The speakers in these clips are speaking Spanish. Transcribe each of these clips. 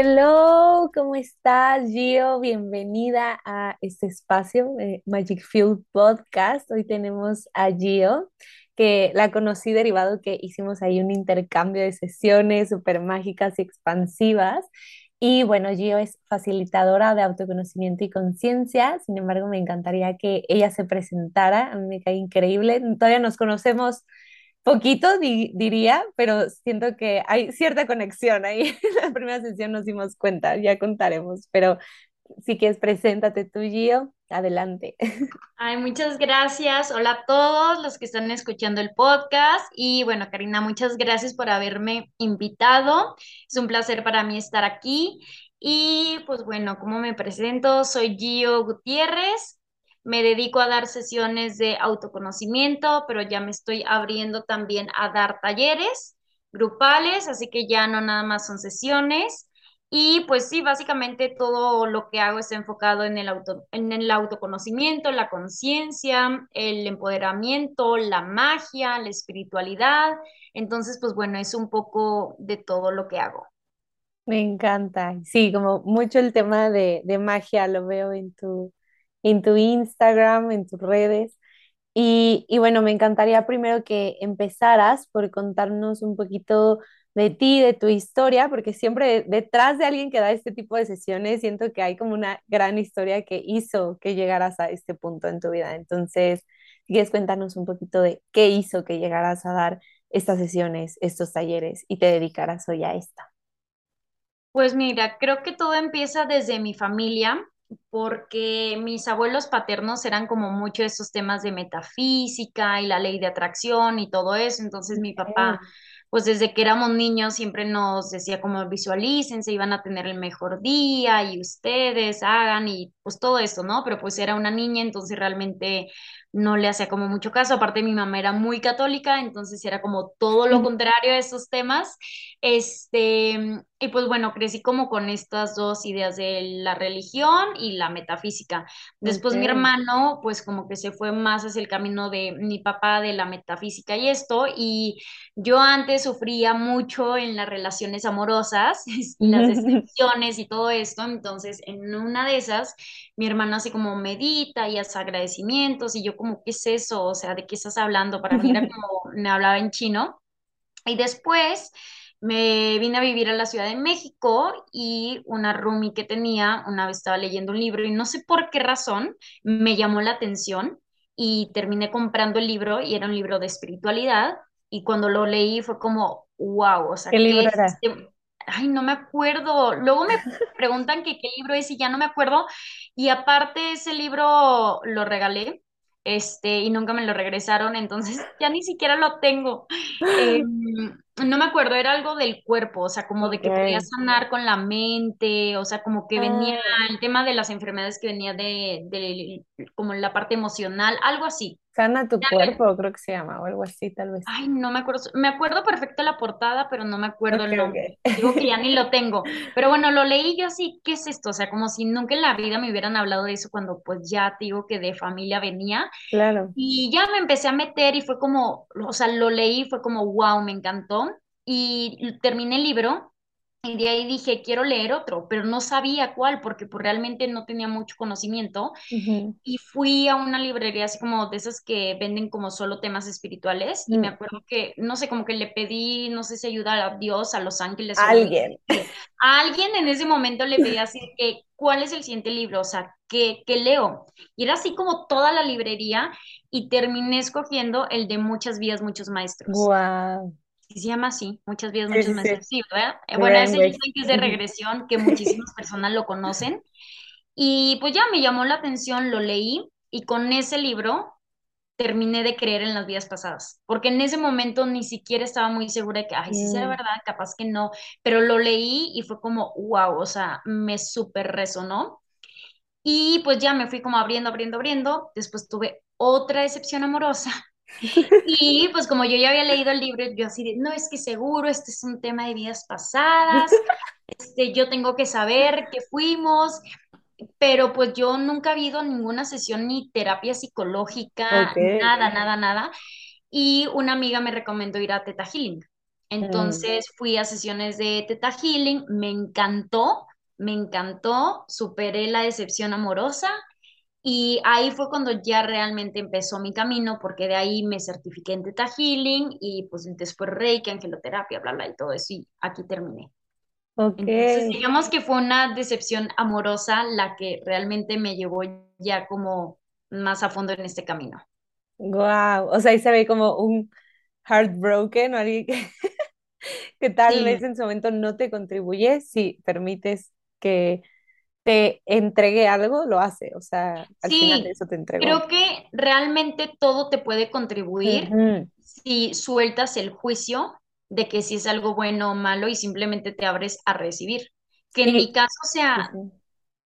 Hello, ¿cómo estás, Gio? Bienvenida a este espacio de Magic Field Podcast. Hoy tenemos a Gio, que la conocí derivado que hicimos ahí un intercambio de sesiones súper mágicas y expansivas. Y bueno, Gio es facilitadora de autoconocimiento y conciencia. Sin embargo, me encantaría que ella se presentara. A mí me cae increíble. Todavía nos conocemos Poquito diría, pero siento que hay cierta conexión ahí. En la primera sesión nos dimos cuenta, ya contaremos, pero si quieres, preséntate tú, Gio, adelante. Ay, muchas gracias. Hola a todos los que están escuchando el podcast. Y bueno, Karina, muchas gracias por haberme invitado. Es un placer para mí estar aquí. Y pues bueno, ¿cómo me presento? Soy Gio Gutiérrez. Me dedico a dar sesiones de autoconocimiento, pero ya me estoy abriendo también a dar talleres grupales, así que ya no nada más son sesiones. Y pues sí, básicamente todo lo que hago está enfocado en el, auto, en el autoconocimiento, la conciencia, el empoderamiento, la magia, la espiritualidad. Entonces, pues bueno, es un poco de todo lo que hago. Me encanta. Sí, como mucho el tema de, de magia lo veo en tu, en tu Instagram, en tus redes. Y, y, bueno, me encantaría primero que empezaras por contarnos un poquito de ti, de tu historia, porque siempre detrás de alguien que da este tipo de sesiones, siento que hay como una gran historia que hizo que llegaras a este punto en tu vida. Entonces, ¿quieres contarnos un poquito de qué hizo que llegaras a dar estas sesiones, estos talleres y te dedicaras hoy a esta? Pues mira, creo que todo empieza desde mi familia porque mis abuelos paternos eran como mucho esos temas de metafísica y la ley de atracción y todo eso, entonces mi papá, pues desde que éramos niños siempre nos decía como visualicen, se iban a tener el mejor día y ustedes hagan y pues todo eso, ¿no? Pero pues era una niña, entonces realmente no le hacía como mucho caso, aparte mi mamá era muy católica, entonces era como todo lo contrario a esos temas, este, y pues bueno, crecí como con estas dos ideas de la religión y la metafísica. Después mi hermano, pues como que se fue más hacia el camino de mi papá de la metafísica y esto, y yo antes sufría mucho en las relaciones amorosas, las decepciones y todo esto, entonces en una de esas, mi hermano así como medita y hace agradecimientos, y yo como, ¿qué es eso? O sea, ¿de qué estás hablando? Para mí era como, me hablaba en chino. Y después me vine a vivir a la Ciudad de México y una roomie que tenía, una vez estaba leyendo un libro y no sé por qué razón me llamó la atención y terminé comprando el libro y era un libro de espiritualidad y cuando lo leí fue como, wow, o sea, ¿qué libro era? Este ay, no me acuerdo. Luego me preguntan que qué libro es y ya no me acuerdo. Y aparte ese libro lo regalé este, y nunca me lo regresaron, entonces ya ni siquiera lo tengo. Em, no me acuerdo, era algo del cuerpo, o sea, como de que podía sanar con la mente, o sea, como que venía ah. el tema de las enfermedades que venía de, de como la parte emocional, algo así. Sana tu cuerpo, creo que se llama, o algo así, tal vez. Ay, no me acuerdo. Me acuerdo perfecto la portada, pero no me acuerdo el nombre. Digo que ya ni lo tengo. Pero bueno, lo leí yo así, ¿qué es esto? O sea, como si nunca en la vida me hubieran hablado de eso cuando pues ya digo que de familia venía. Claro. Y ya me empecé a meter y fue como, o sea, lo leí, fue como, wow, me encantó. Y terminé el libro y de ahí dije, quiero leer otro, pero no sabía cuál, porque pues realmente no tenía mucho conocimiento. Y fui a una librería así como de esas que venden como solo temas espirituales. Y me mm. acuerdo que, no sé, como que le pedí, no sé si ayuda a Dios, a los ángeles. A alguien. A alguien en ese momento le pedí así que, ¿cuál es el siguiente libro? O sea, ¿qué, qué leo? Y era así como toda la librería y terminé escogiendo el de Muchas Vías, Muchos Maestros. Wow se llama así, muchas veces, muchos meses, sí, ¿verdad? Eh, bueno, ese dicen que es de regresión, que muchísimas personas lo conocen. Y pues ya me llamó la atención, lo leí y con ese libro terminé de creer en las vidas pasadas, porque en ese momento ni siquiera estaba muy segura de que, ay, sí será mm. verdad, capaz que no, pero lo leí y fue como, wow, o sea, me súper resonó. Y pues ya me fui como abriendo, abriendo, abriendo. Después tuve otra decepción amorosa y pues como yo ya había leído el libro, yo así de, no, es que seguro, este es un tema de vidas pasadas, este, yo tengo que saber que fuimos, pero pues yo nunca he ido a ninguna sesión ni terapia psicológica, nada, nada, nada. Y una amiga me recomendó ir a Teta Healing. Mm, Entonces fui a sesiones de Teta Healing, me encantó, me encantó, superé la decepción amorosa y ahí fue cuando ya realmente empezó mi camino, porque de ahí me certifiqué en Teta Healing y pues después Reiki, angeloterapia, bla, bla, y todo eso, y aquí terminé. ok, Entonces, digamos que fue una decepción amorosa la que realmente me llevó ya como más a fondo en este camino. wow. O sea, ahí se ve como un heartbroken o alguien que, que tal Sí, vez en su momento no te contribuye, si permites que te entregue algo, lo hace. O sea, al final sí, eso te entregó. creo que realmente todo te puede contribuir si sueltas el juicio de que si es algo bueno o malo y simplemente te abres a recibir. Que en mi caso, sea,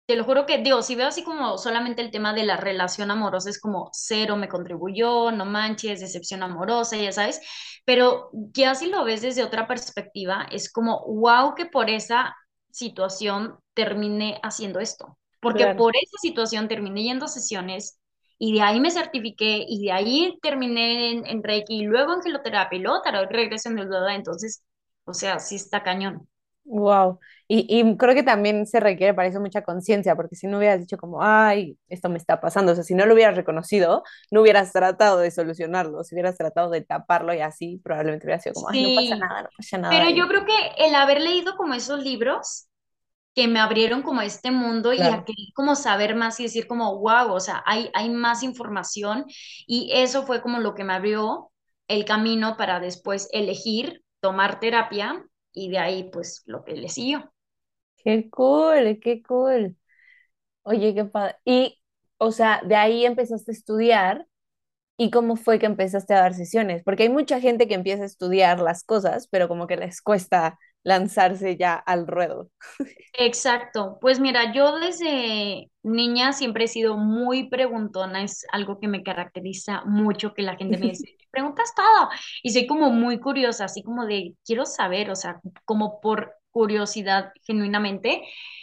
te lo juro que, digo, si veo así como solamente el tema de la relación amorosa es como cero me contribuyó, no manches, decepción amorosa, ya sabes, pero ya si lo ves desde otra perspectiva, es como, wow, que por esa situación terminé haciendo esto, porque claro. por esa situación terminé yendo a sesiones y de ahí me certifiqué y de ahí terminé en, en Reiki y luego en geloterapia y luego tarot, regreso en el entonces, o sea, sí está cañón. Wow. Y, y creo que también se requiere para eso mucha conciencia, porque si no hubieras dicho como, ay, esto me está pasando, o sea, si no lo hubieras reconocido, no hubieras tratado de solucionarlo, si hubieras tratado de taparlo y así, probablemente hubiera sido como, ay, no pasa Sí, nada, no pasa nada. pero yo creo que el haber leído como esos libros que me abrieron como a este mundo y a querer como saber más y decir como, wow, o sea, hay, hay más información y eso fue como lo que me abrió el camino para después elegir tomar terapia y de ahí pues lo que le siguió. qué cool, qué cool. Oye, qué padre. Y, o sea, de ahí empezaste a estudiar. ¿Y cómo fue que empezaste a dar sesiones? Porque hay mucha gente que empieza a estudiar las cosas, pero como que les cuesta lanzarse ya al ruedo. Exacto, pues mira, yo desde niña siempre he sido muy preguntona, es algo que me caracteriza mucho, que la gente me dice, preguntas todo, y soy como muy curiosa, así como de, quiero saber, o sea, como por curiosidad genuinamente.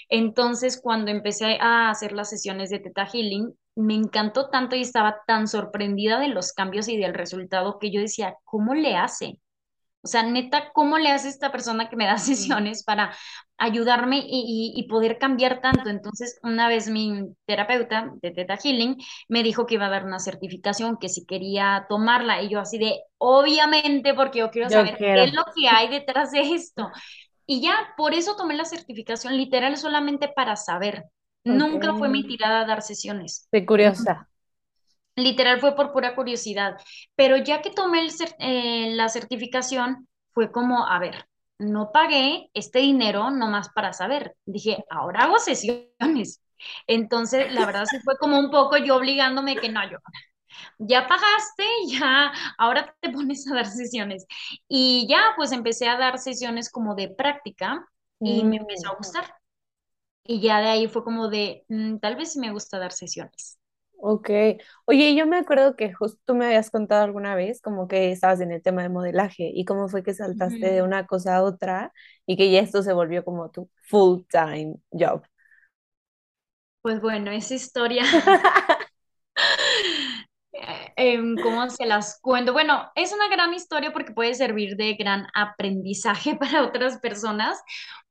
Entonces, cuando empecé a hacer las sesiones de Teta Healing, me encantó tanto y estaba tan sorprendida de los cambios y del resultado que yo decía, ¿cómo le hace? O sea, neta, ¿cómo le hace esta persona que me da sesiones para ayudarme y, y- y poder cambiar tanto? Entonces, una vez mi terapeuta de Theta Healing me dijo que iba a dar una certificación, que si quería tomarla, y yo así de, obviamente, porque yo quiero Yo saber qué es lo que hay detrás de esto. Y ya, por eso tomé la certificación literal solamente para saber. Nunca fue mi tirada a dar sesiones. De curiosa. Literal fue por pura curiosidad, pero ya que tomé el cer- eh, la certificación, fue como, a ver, no pagué este dinero nomás para saber. Dije, ahora hago sesiones. Entonces, la verdad sí fue como un poco yo obligándome que no, yo, ya pagaste, ya, ahora te pones a dar sesiones. Y ya, pues empecé a dar sesiones como de práctica y me empezó Mm, a gustar. Y ya de ahí fue como de, "Mm, tal vez sí me gusta dar sesiones. Ok. Oye, yo me acuerdo que justo tú me habías contado alguna vez como que estabas en el tema de modelaje y cómo fue que saltaste de Ujú. una cosa a otra y que ya esto se volvió como tu full-time job. Pues bueno, esa historia eh, em, ¿cómo se las cuento? Bueno, es una gran historia porque puede servir de gran aprendizaje para otras personas,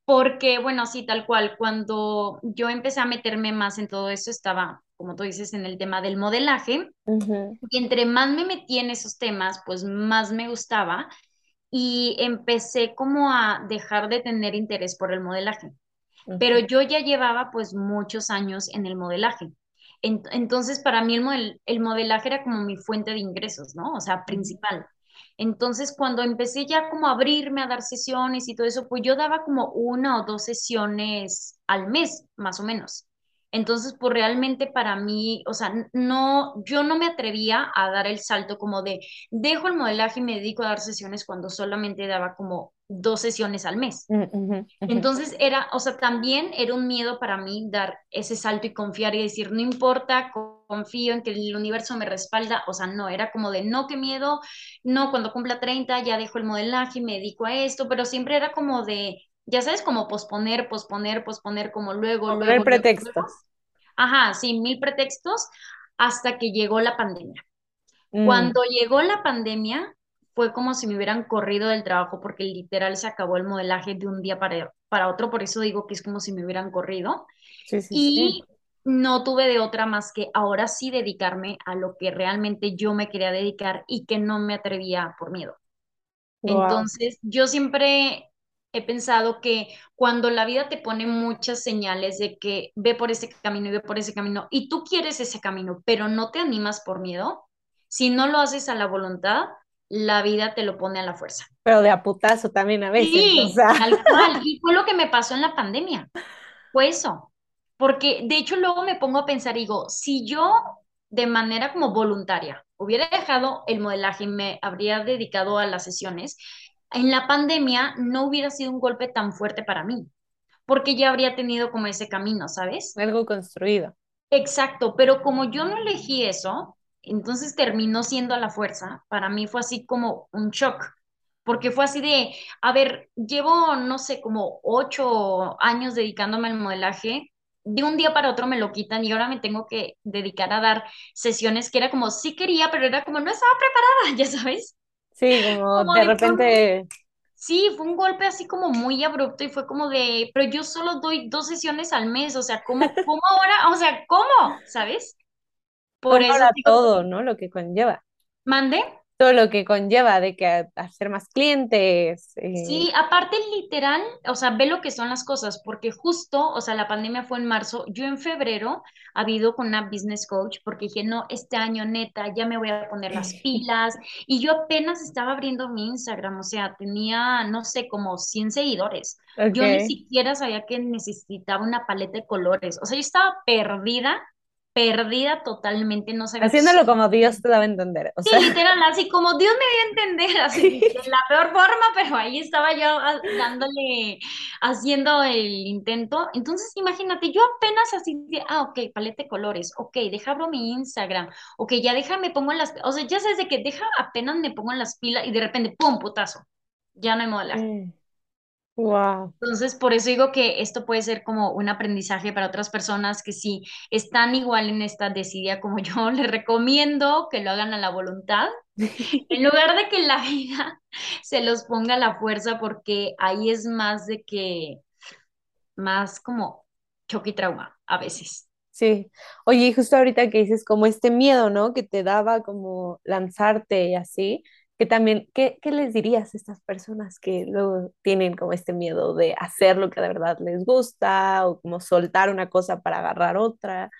porque, bueno, sí, tal cual, cuando yo empecé a meterme más en todo eso, estaba, como tú dices, en el tema del modelaje, y entre más me metí en esos temas, pues más me gustaba y empecé como a dejar de tener interés por el modelaje pero yo ya llevaba pues muchos años en el modelaje. En- entonces, para mí el, model- el modelaje era como mi fuente de ingresos, ¿no? O sea, principal. Entonces, cuando empecé ya como a abrirme a dar sesiones y todo eso, pues yo daba como una o dos sesiones al mes, más o menos. Entonces, pues realmente para mí, o sea, no, yo no me atrevía a dar el salto como de, dejo el modelaje y me dedico a dar sesiones cuando solamente daba como dos sesiones al mes. Mm. Entonces era, o sea, también era un miedo para mí dar ese salto y confiar y decir, no importa, confío en que el universo me respalda. O sea, no, era como de, no, qué miedo, no, cuando cumpla 30 ya dejo el modelaje y me dedico a esto, pero siempre era como de, ya sabes, como posponer, posponer, posponer, como luego, Como luego, luego, luego. pretextos. Ajá, sí, mil pretextos hasta que llegó la pandemia. Mm, Cuando llegó la pandemia fue como si me hubieran corrido del trabajo porque literal se acabó el modelaje de un día para, para otro, por eso digo que es como si me hubieran corrido. Sí, sí, sí. No tuve de otra más que ahora sí dedicarme a lo que realmente yo me quería dedicar y que no me atrevía por miedo. Wow. Entonces, yo siempre he pensado que cuando la vida te pone muchas señales de que ve por ese camino y ve por ese camino y tú quieres ese camino, pero no te animas por miedo, si no lo haces a la voluntad, la vida te lo pone a la fuerza. Pero de a putazo también a veces, o Sí, sea. tal cual. Y fue lo que me pasó en la pandemia. Fue eso. Porque de hecho luego me pongo a pensar digo, si yo de manera como voluntaria hubiera dejado el modelaje y me habría dedicado a las sesiones, en la pandemia no hubiera sido un golpe tan fuerte para mí, porque ya habría tenido como ese camino, ¿sabes? Algo construido. Exacto, pero como yo no elegí eso, entonces terminó siendo a la fuerza. Para mí fue así como un shock, porque fue así de, a ver, llevo, no sé, como ocho años dedicándome al modelaje. De un día para otro me lo quitan y ahora me tengo que dedicar a dar sesiones que era como, sí quería, pero era como, no estaba preparada, ya sabes. Sí, como Como de repente, sí, fue un golpe así como muy abrupto y fue como de, pero yo solo doy dos sesiones al mes, o sea, ¿cómo, cómo ahora? O sea, ¿cómo? ¿Sabes? Por como eso ahora digo, todo, ¿no? Lo que conlleva. mande. Todo lo que conlleva de que hacer más clientes. eh, Sí, aparte literal, o sea, ve lo que son las cosas, porque justo, o sea, la pandemia fue en marzo, yo en febrero había ido con una business coach porque dije, no, este año neta, ya me voy a poner las pilas, y yo apenas estaba abriendo mi Instagram, o sea, tenía, no sé, como 100 seguidores. Yo ni siquiera sabía que necesitaba una paleta de colores, o sea, yo estaba perdida, perdida totalmente, no sabía Haciéndolo como Dios te daba a entender. O Sí, sea, literal, así como Dios me dio a entender, así de la peor forma, pero ahí estaba yo ah, dándole, haciendo el intento. Entonces, imagínate, yo apenas así de, ah, ok, paleta de colores, ok, deja abro mi Instagram, ok, ya déjame pongo en las, o sea, ya sabes de que deja apenas me pongo en las pilas y de repente, pum, putazo, ya no hay modelaje. Wow. Entonces, por eso digo que esto puede ser como un aprendizaje para otras personas que si están igual en esta desidia como yo, les recomiendo que lo hagan a la voluntad en lugar de que la vida se los ponga a la fuerza, porque ahí es más de que, más como choque y trauma a veces. Sí. Oye, y justo ahorita que dices como este miedo, ¿no? Que te daba como lanzarte y así, que también, ¿qué, qué les dirías a estas personas que luego tienen como este miedo de hacer lo que de verdad les gusta o como soltar una cosa para agarrar otra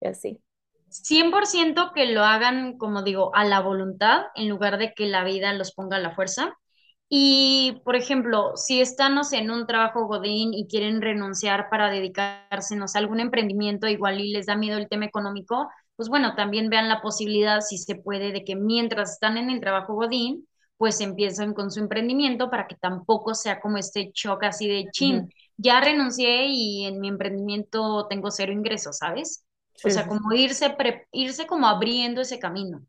y así? cien por ciento que lo hagan, como digo, a la voluntad, en lugar de que la vida los ponga a la fuerza. Y, por ejemplo, si están, no sé, en un trabajo godín y quieren renunciar para dedicarse, no sé, a algún emprendimiento, igual y les da miedo el tema económico, pues bueno, también vean la posibilidad, si se puede, de que mientras están en el trabajo godín, pues empiecen con su emprendimiento para que tampoco sea como este shock así de chin, ya renuncié y en mi emprendimiento tengo cero ingresos, ¿sabes? O Sí, sea, sí, como irse, pre- irse como abriendo ese camino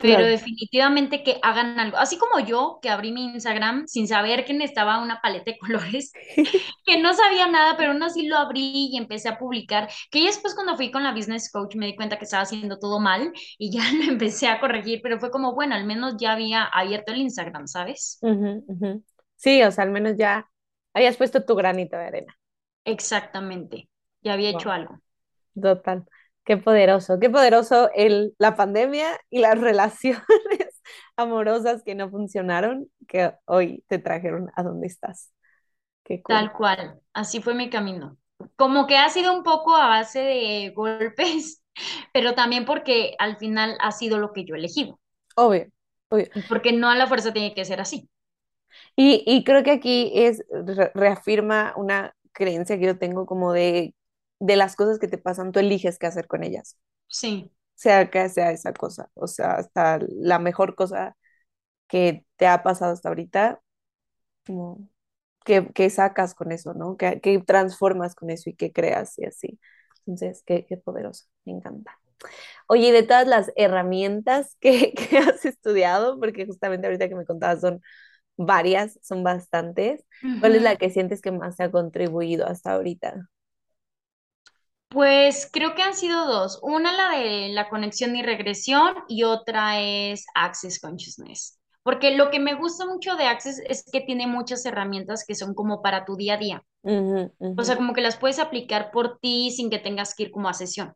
pero Claro. definitivamente que hagan algo. Así como yo, que abrí mi Instagram sin saber que necesitaba una paleta de colores, que no sabía nada, pero aún así lo abrí y empecé a publicar, que ya después cuando fui con la business coach me di cuenta que estaba haciendo todo mal y ya lo empecé a corregir, pero fue como, bueno, al menos ya había abierto el Instagram, ¿sabes? Sí, o sea, al menos ya habías puesto tu granito de arena. Exactamente, ya había hecho algo. total. Qué poderoso, qué poderoso el, la pandemia y las relaciones amorosas que no funcionaron, que hoy te trajeron a donde estás. Qué cool. Tal cual, así fue mi camino. Como que ha sido un poco a base de golpes, pero también porque al final ha sido lo que yo he elegido, Obvio, obvio. porque no a la fuerza tiene que ser así. Y, y creo que aquí es, re- reafirma una creencia que yo tengo como de, de las cosas que te pasan, tú eliges qué hacer con ellas, Sí, sea que sea esa cosa, o sea, hasta la mejor cosa que te ha pasado hasta ahorita, como que, que sacas con eso, ¿no? Que, que transformas con eso y que creas y así. Entonces, qué, qué poderoso, me encanta. Oye, y de todas las herramientas que, que has estudiado, porque justamente ahorita que me contabas son varias, son bastantes, ¿cuál es la que sientes que más te ha contribuido hasta ahorita? Pues creo que han sido dos. Una la de la conexión y regresión y otra es Access Consciousness. porque lo que me gusta mucho de Access es que tiene muchas herramientas que son como para tu día a día. O sea, como que las puedes aplicar por ti sin que tengas que ir como a sesión.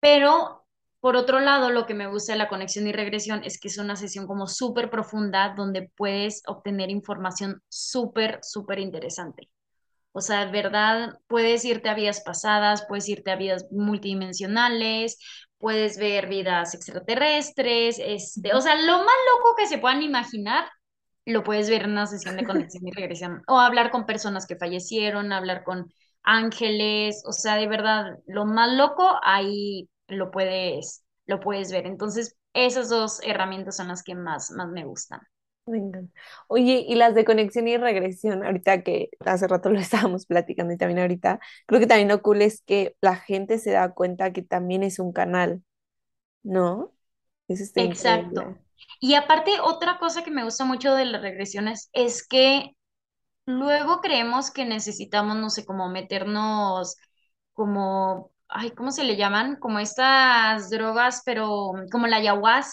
Pero, por otro lado, lo que me gusta de la conexión y regresión es que es una sesión como súper profunda donde puedes obtener información súper, súper interesante. O sea, de verdad, puedes irte a vidas pasadas, puedes irte a vidas multidimensionales, puedes ver vidas extraterrestres, este, o sea, lo más loco que se puedan imaginar, lo puedes ver en una sesión de conexión y regresión. O hablar con personas que fallecieron, hablar con ángeles, o sea, de verdad, lo más loco ahí lo puedes, lo puedes ver. Entonces, esas dos herramientas son las que más, más me gustan. Me encanta. Oye, y las de conexión y regresión, ahorita que hace rato lo estábamos platicando y también ahorita, creo que también lo cool es que la gente se da cuenta que también es un canal, ¿no? Eso está. Exacto. Y aparte, otra cosa que me gusta mucho de las regresiones es que luego creemos que necesitamos, no sé, como meternos como, ay, ¿cómo se le llaman? Como estas drogas, pero como la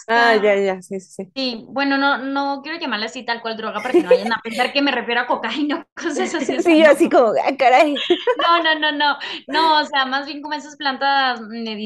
Ah, ya, ayahuasca. ya, sí, sí, sí. Sí, bueno, no, no quiero llamarla así tal cual droga para que no vayan a pensar que me refiero a cocaína, cosas así, Sí, yo así como, ah, caray, No, no, no, no, no, o sea, más bien como esas plantas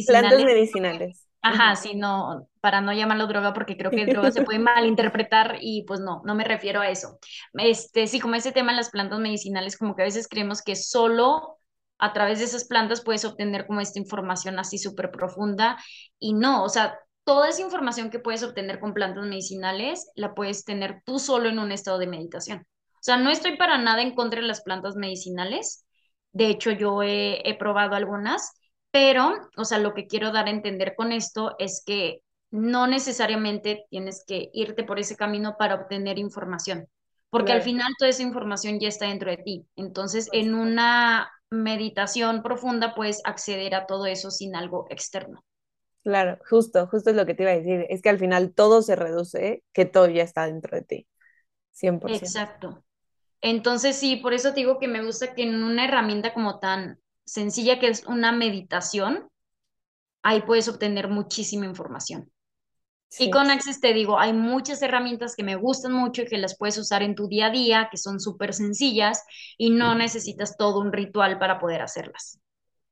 plantas medicinales medicinales. Ajá, sí, no, para no llamarlo droga, porque creo que droga se puede malinterpretar y pues no, no me refiero a eso. Este, sí, como ese tema en las plantas medicinales, como que a veces creemos que solo a través de esas plantas puedes obtener como esta información así súper profunda y no, o sea, toda esa información que puedes obtener con plantas medicinales la puedes tener tú solo en un estado de meditación. O sea, no estoy para nada en contra de las plantas medicinales. De hecho, yo he, he probado algunas pero, o sea, lo que quiero dar a entender con esto es que no necesariamente tienes que irte por ese camino para obtener información, porque al Claro, final toda esa información ya está dentro de ti. Entonces, en una meditación profunda puedes acceder a todo eso sin algo externo. Claro, justo, justo es lo que te iba a decir. Es que al final todo se reduce, que todo ya está dentro de ti, 100%. Exacto. Entonces, sí, por eso te digo que me gusta que en una herramienta como tan sencilla que es una meditación, ahí puedes obtener muchísima información. Y Sí. con Access te digo, hay muchas herramientas que me gustan mucho y que las puedes usar en tu día a día, que son súper sencillas y no necesitas todo un ritual para poder hacerlas.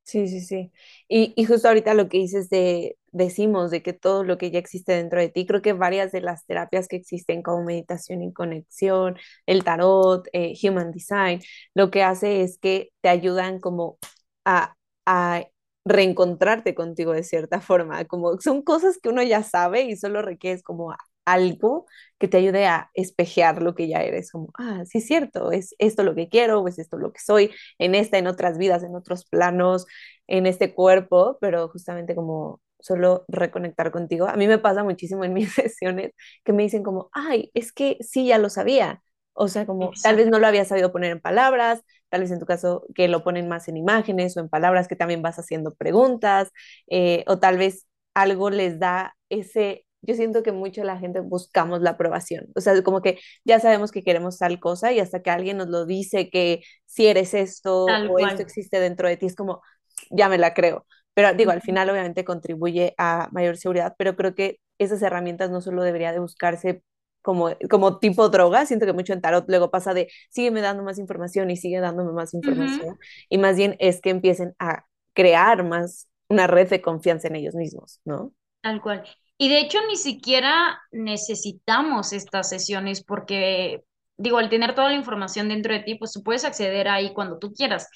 Sí, sí, sí. Y, y justo ahorita lo que dices de, decimos, de que todo lo que ya existe dentro de ti, creo que varias de las terapias que existen como meditación y conexión, el tarot, eh, Human Design, lo que hace es que te ayudan como a, a reencontrarte contigo de cierta forma, como son cosas que uno ya sabe y solo requieres como algo que te ayude a espejear lo que ya eres, como, ah, sí es cierto, es esto lo que quiero, es esto lo que soy en esta, en otras vidas, en otros planos, en este cuerpo, pero justamente como solo reconectar contigo. A mí me pasa muchísimo en mis sesiones que me dicen como, ay, es que sí, ya lo sabía. O sea, como tal vez no lo había sabido poner en palabras, tal vez en tu caso que lo ponen más en imágenes o en palabras que también vas haciendo preguntas, eh, o tal vez algo les da ese, yo siento que mucho la gente buscamos la aprobación, o sea, como que ya sabemos que queremos tal cosa y hasta que alguien nos lo dice que si eres esto tal o esto existe dentro de ti, es como, ya me la creo. Pero digo, al final obviamente contribuye a mayor seguridad, pero creo que esas herramientas no solo debería de buscarse como, como tipo droga, siento que mucho en tarot luego pasa de sígueme dando más información y sigue dándome más información, y más bien es que empiecen a crear más una red de confianza en ellos mismos, ¿no? Tal cual. Y de hecho ni siquiera necesitamos estas sesiones porque, digo, al tener toda la información dentro de ti, pues tú puedes acceder ahí cuando tú quieras.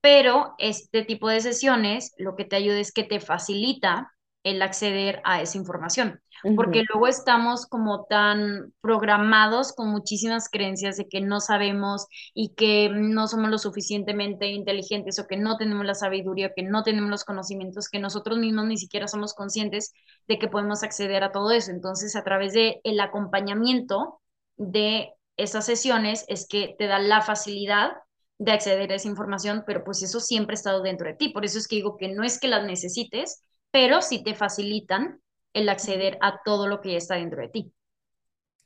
Pero este tipo de sesiones lo que te ayuda es que te facilita el acceder a esa información, porque luego estamos como tan programados con muchísimas creencias de que no sabemos y que no somos lo suficientemente inteligentes o que no tenemos la sabiduría, o que no tenemos los conocimientos, que nosotros mismos ni siquiera somos conscientes de que podemos acceder a todo eso. Entonces, a través de el acompañamiento de esas sesiones es que te da la facilidad de acceder a esa información, pero pues eso siempre ha estado dentro de ti. Por eso es que digo que no es que las necesites, pero sí te facilitan el acceder a todo lo que ya está dentro de ti.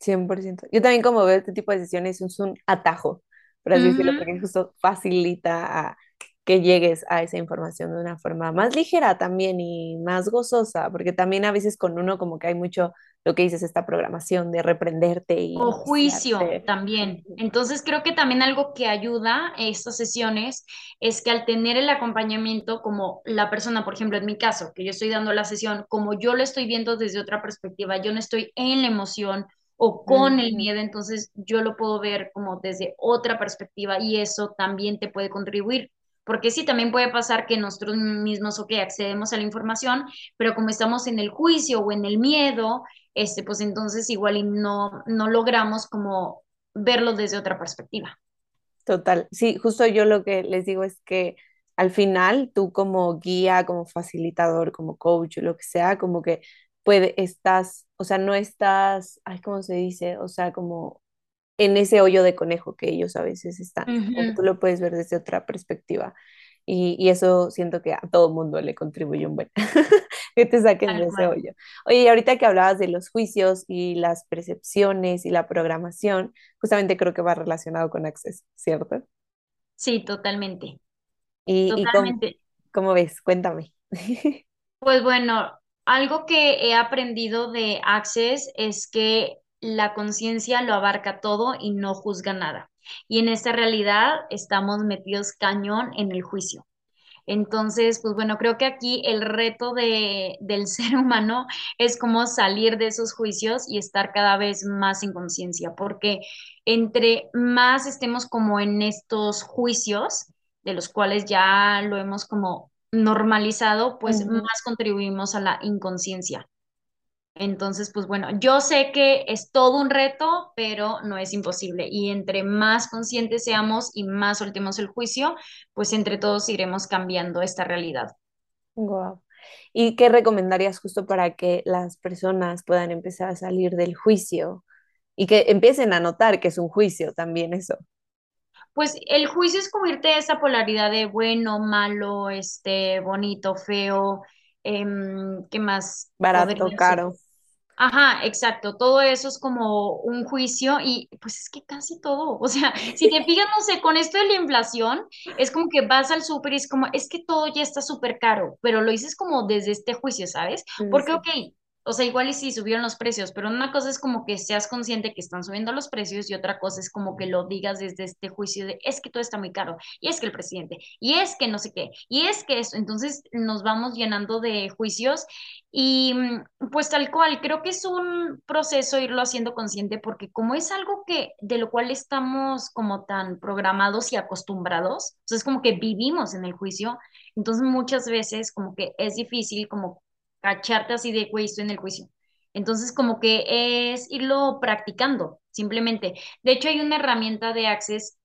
100%. Yo también como veo este tipo de sesiones es un atajo, por así decirlo, Ujú, porque justo facilita a que llegues a esa información de una forma más ligera también y más gozosa, porque también a veces con uno como que hay mucho lo que dices, esta programación de reprenderte y O juicio también. Entonces creo que también algo que ayuda a estas sesiones es que al tener el acompañamiento como la persona, por ejemplo, en mi caso, que yo estoy dando la sesión, como yo lo estoy viendo desde otra perspectiva, yo no estoy en la emoción o con el ujú, miedo, entonces yo lo puedo ver como desde otra perspectiva y eso también te puede contribuir. Porque sí, también puede pasar que nosotros mismos, ok, accedemos a la información, pero como estamos en el juicio o en el miedo, este, pues entonces igual y no, no logramos como verlo desde otra perspectiva. Total. Sí, justo yo lo que les digo es que al final tú como guía, como facilitador, como coach, lo que sea, como que puede, estás, o sea, no estás, ay, ¿cómo se dice? O sea, como en ese hoyo de conejo que ellos a veces están, Ujú, tú lo puedes ver desde otra perspectiva. Y, y eso siento que a todo mundo le contribuye un buen, que te saquen de ese hoyo. Oye, y ahorita que hablabas de los juicios y las percepciones y la programación, justamente creo que va relacionado con Access, ¿cierto? Sí, totalmente, Y, y cómo, totalmente. cómo ves, cuéntame. Pues bueno, algo que he aprendido de Access es que la conciencia lo abarca todo y no juzga nada. Y en esta realidad estamos metidos cañón en el juicio. Entonces, pues bueno, creo que aquí el reto de, del ser humano es como salir de esos juicios y estar cada vez más en conciencia, porque entre más estemos como en estos juicios, de los cuales ya lo hemos como normalizado, pues más contribuimos a la inconsciencia. Entonces, pues bueno, yo sé que es todo un reto, pero no es imposible. Y entre más conscientes seamos y más soltemos el juicio, pues entre todos iremos cambiando esta realidad. Guau. ¿Y qué recomendarías justo para que las personas puedan empezar a salir del juicio y que empiecen a notar que es un juicio también eso? Pues el juicio es como irte a esa polaridad de bueno, malo, este, bonito, feo, em, ¿qué más Barato, caro. Ajá, exacto. Todo eso es como un juicio y pues es que casi todo, o sea, si te fijas, no sé, con esto de la inflación, es como que vas al súper y es como, es que todo ya está súper caro, pero lo dices como desde este juicio, ¿sabes? Porque, ok, o sea, igual y sí subieron los precios, pero una cosa es como que seas consciente que están subiendo los precios y otra cosa es como que lo digas desde este juicio de, es que todo está muy caro, y es que el presidente, y es que no sé qué, y es que eso, entonces nos vamos llenando de juicios y mm, pues tal cual, creo que es un proceso irlo haciendo consciente porque como es algo que de lo cual estamos como tan programados y acostumbrados, entonces como que vivimos en el juicio, entonces muchas veces como que es difícil como cacharte así de, güey, estoy en el juicio. Entonces como que es irlo practicando, simplemente. De hecho hay una herramienta de Access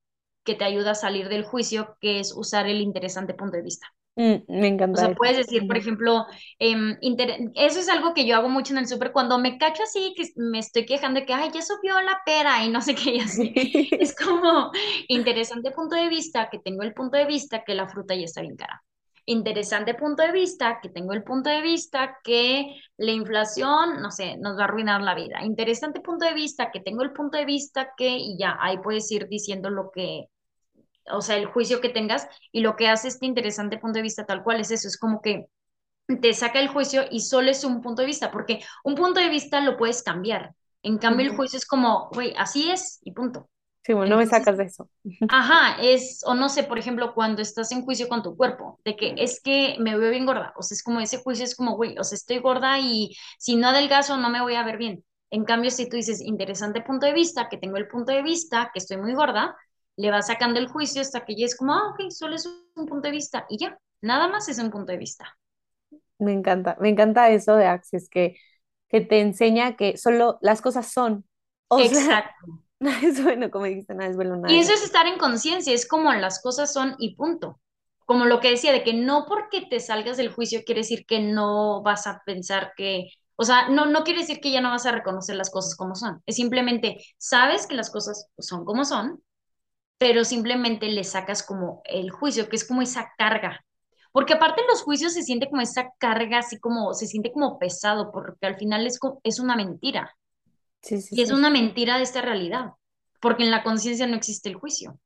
que te ayuda a salir del juicio, que es usar el interesante punto de vista. Mm, me O encanta sea, eso. puedes decir, por ejemplo, em, inter- eso es algo que yo hago mucho en el súper, cuando me cacho así, que me estoy quejando de que, ay, ya subió la pera y no sé qué, y así. Es como interesante punto de vista, que tengo el punto de vista que la fruta ya está bien cara. Interesante punto de vista, que tengo el punto de vista que la inflación, no sé, nos va a arruinar la vida. Interesante punto de vista, que tengo el punto de vista que, y ya, ahí puedes ir diciendo lo que o sea, el juicio que tengas y lo que hace este interesante punto de vista tal cual es eso, es como que te saca el juicio y solo es un punto de vista, porque un punto de vista lo puedes cambiar. En cambio, el juicio es como, güey, así es y punto. Sí, bueno, no me sacas de eso. ajá, es, o no sé, por ejemplo, cuando estás en juicio con tu cuerpo, de que es que me veo bien gorda, o sea, es como ese juicio es como, güey, o sea, estoy gorda y si no adelgazo no me voy a ver bien. En cambio, si tú dices, interesante punto de vista, que tengo el punto de vista, que estoy muy gorda, le vas sacando el juicio hasta que ya es como, ah, ok, solo es un punto de vista y ya, nada más es un punto de vista. Me encanta, me encanta eso de Access, que, que te enseña que solo las cosas son. O sea, Exacto. Nada es bueno, como dijiste, nada es bueno, nada Y es eso es estar en conciencia, es como las cosas son y punto. Como lo que decía, de que no porque te salgas del juicio quiere decir que no vas a pensar que, o sea, no, no quiere decir que ya no vas a reconocer las cosas como son. Es simplemente, sabes que las cosas son como son, pero simplemente le sacas como el juicio, que es como esa carga. Porque aparte en los juicios se siente como esa carga, así como, se siente como pesado, porque al final es, es una mentira. Sí, sí, Y es sí. una mentira de esta realidad, porque en la conciencia no existe el juicio.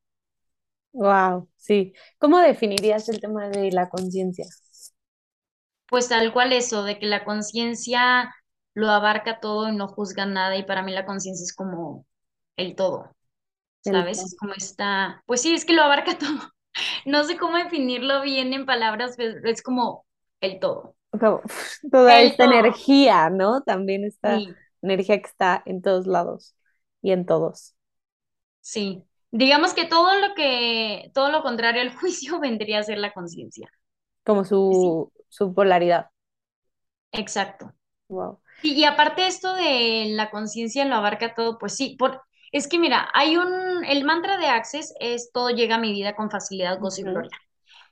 Wow, sí. ¿Cómo definirías el tema de la conciencia? Pues tal cual eso, de que la conciencia, lo abarca todo y no juzga nada y para mí la conciencia es como el todo, El ¿sabes? todo. Es como está, pues sí, es que lo abarca todo. No sé cómo definirlo bien en palabras, pero es como el todo. Como, toda El esta todo, energía, ¿no? También esta sí, energía que está en todos lados y en todos, sí. Digamos que todo lo que, todo lo contrario al juicio vendría a ser la conciencia. como Sí, su, su polaridad. exacto. Wow. Y, y aparte esto de la conciencia lo abarca todo, pues sí, por, es que mira, hay un, el mantra de Access es todo llega a mi vida con facilidad, gozo y Ujú. gloria.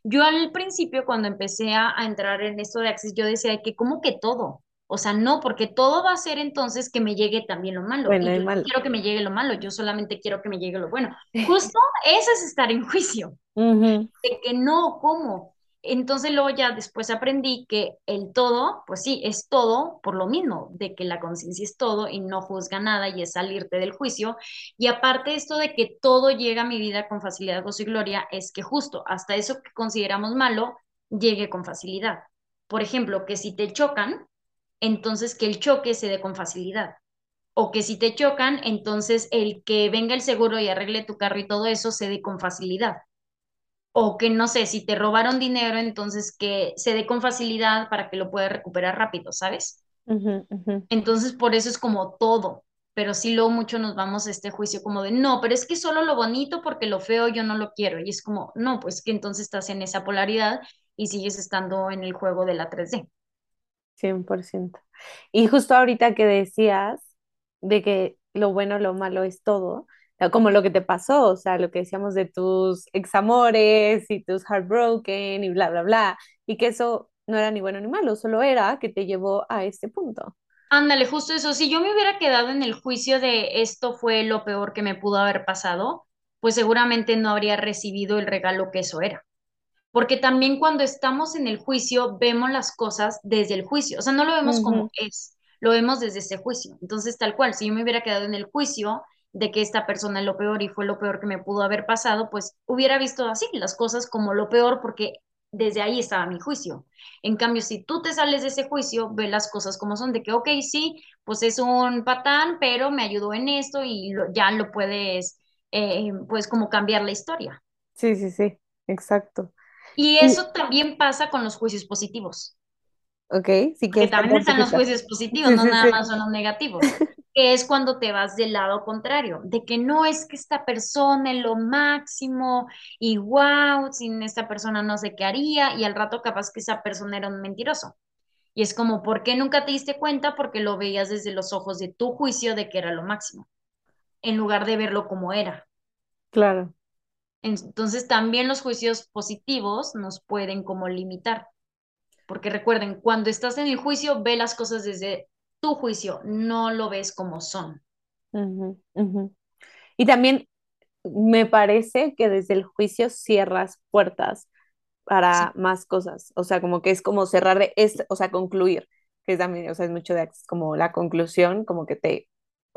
Yo al principio, cuando empecé a, a entrar en esto de Access, yo decía que como que todo, o sea, no, porque todo va a ser entonces que me llegue también lo malo, Bueno y yo no quiero que me llegue lo malo, yo solamente quiero que me llegue lo bueno. Justo eso es estar en juicio de que no, ¿cómo? Entonces luego ya después aprendí que el todo, pues sí, es todo por lo mismo, de que la conciencia es todo y no juzga nada y es salirte del juicio. Y aparte esto de que todo llega a mi vida con facilidad, gozo y gloria, es que justo hasta eso que consideramos malo llegue con facilidad. Por ejemplo, que si te chocan, entonces que el choque se dé con facilidad. O que si te chocan, entonces el que venga el seguro y arregle tu carro y todo eso se dé con facilidad o que no sé, si te robaron dinero, entonces que se dé con facilidad para que lo puedas recuperar rápido, ¿sabes? Entonces, por eso es como todo, pero sí luego mucho nos vamos a este juicio como de, no, pero es que solo lo bonito porque lo feo yo no lo quiero. Y es como, no, pues que entonces estás en esa polaridad y sigues estando en el juego de la 3D. Cien por ciento Y justo ahorita que decías de que lo bueno, lo malo es todo, como lo que te pasó, o sea, lo que decíamos de tus examores y tus heartbroken y bla, bla, bla, y que eso no era ni bueno ni malo, solo era que te llevó a este punto. Ándale, justo eso. Si yo me hubiera quedado en el juicio de esto fue lo peor que me pudo haber pasado, pues seguramente no habría recibido el regalo que eso era. Porque también cuando estamos en el juicio vemos las cosas desde el juicio, o sea, no lo vemos como es, lo vemos desde ese juicio. Entonces, tal cual, si yo me hubiera quedado en el juicio de que esta persona es lo peor y fue lo peor que me pudo haber pasado, pues hubiera visto así las cosas como lo peor porque desde ahí estaba mi juicio. En cambio, si tú te sales de ese juicio, ve las cosas como son, de que, ok, sí, pues es un patán, pero me ayudó en esto y lo- ya lo puedes, eh, pues como cambiar la historia. Sí, sí, sí, exacto. Y Y, eso también pasa con los juicios positivos, ok, si porque quieres también están los juicios positivos, Sí, no sí, nada sí. más son los negativos, que es cuando te vas del lado contrario, de que no es que esta persona es lo máximo y wow, sin esta persona no sé qué haría y al rato capaz que esa persona era un mentiroso. Y es como, ¿por qué nunca te diste cuenta? Porque lo veías desde los ojos de tu juicio de que era lo máximo, en lugar de verlo como era. Claro. Entonces también los juicios positivos nos pueden como limitar. Porque recuerden, cuando estás en el juicio, ve las cosas desde tu juicio, no lo ves como son. Ujú. Y también me parece que desde el juicio cierras puertas Sí, para más cosas. O sea, como que es como cerrar de, es, o sea, concluir, que es también, o sea, es mucho de como la conclusión, como que te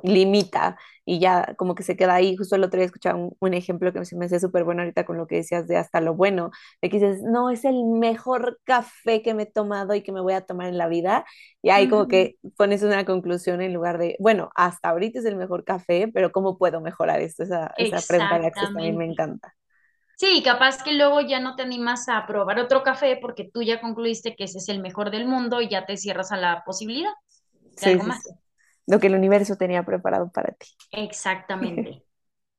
limita y ya como que se queda ahí. Justo el otro día escuchaba un, un ejemplo que se me hacía súper bueno ahorita con lo que decías de hasta lo bueno, de que dices, no, es el mejor café que me he tomado y que me voy a tomar en la vida. Y ahí como que pones una conclusión en lugar de, bueno, hasta ahorita es el mejor café, pero ¿cómo puedo mejorar esto? Esa, esa pregunta de Access también me encanta. Sí, capaz que luego ya no te animas a probar otro café porque tú ya concluiste que ese es el mejor del mundo y ya te cierras a la posibilidad de Sí, algo sí, sí. Lo que el universo tenía preparado para ti. Exactamente.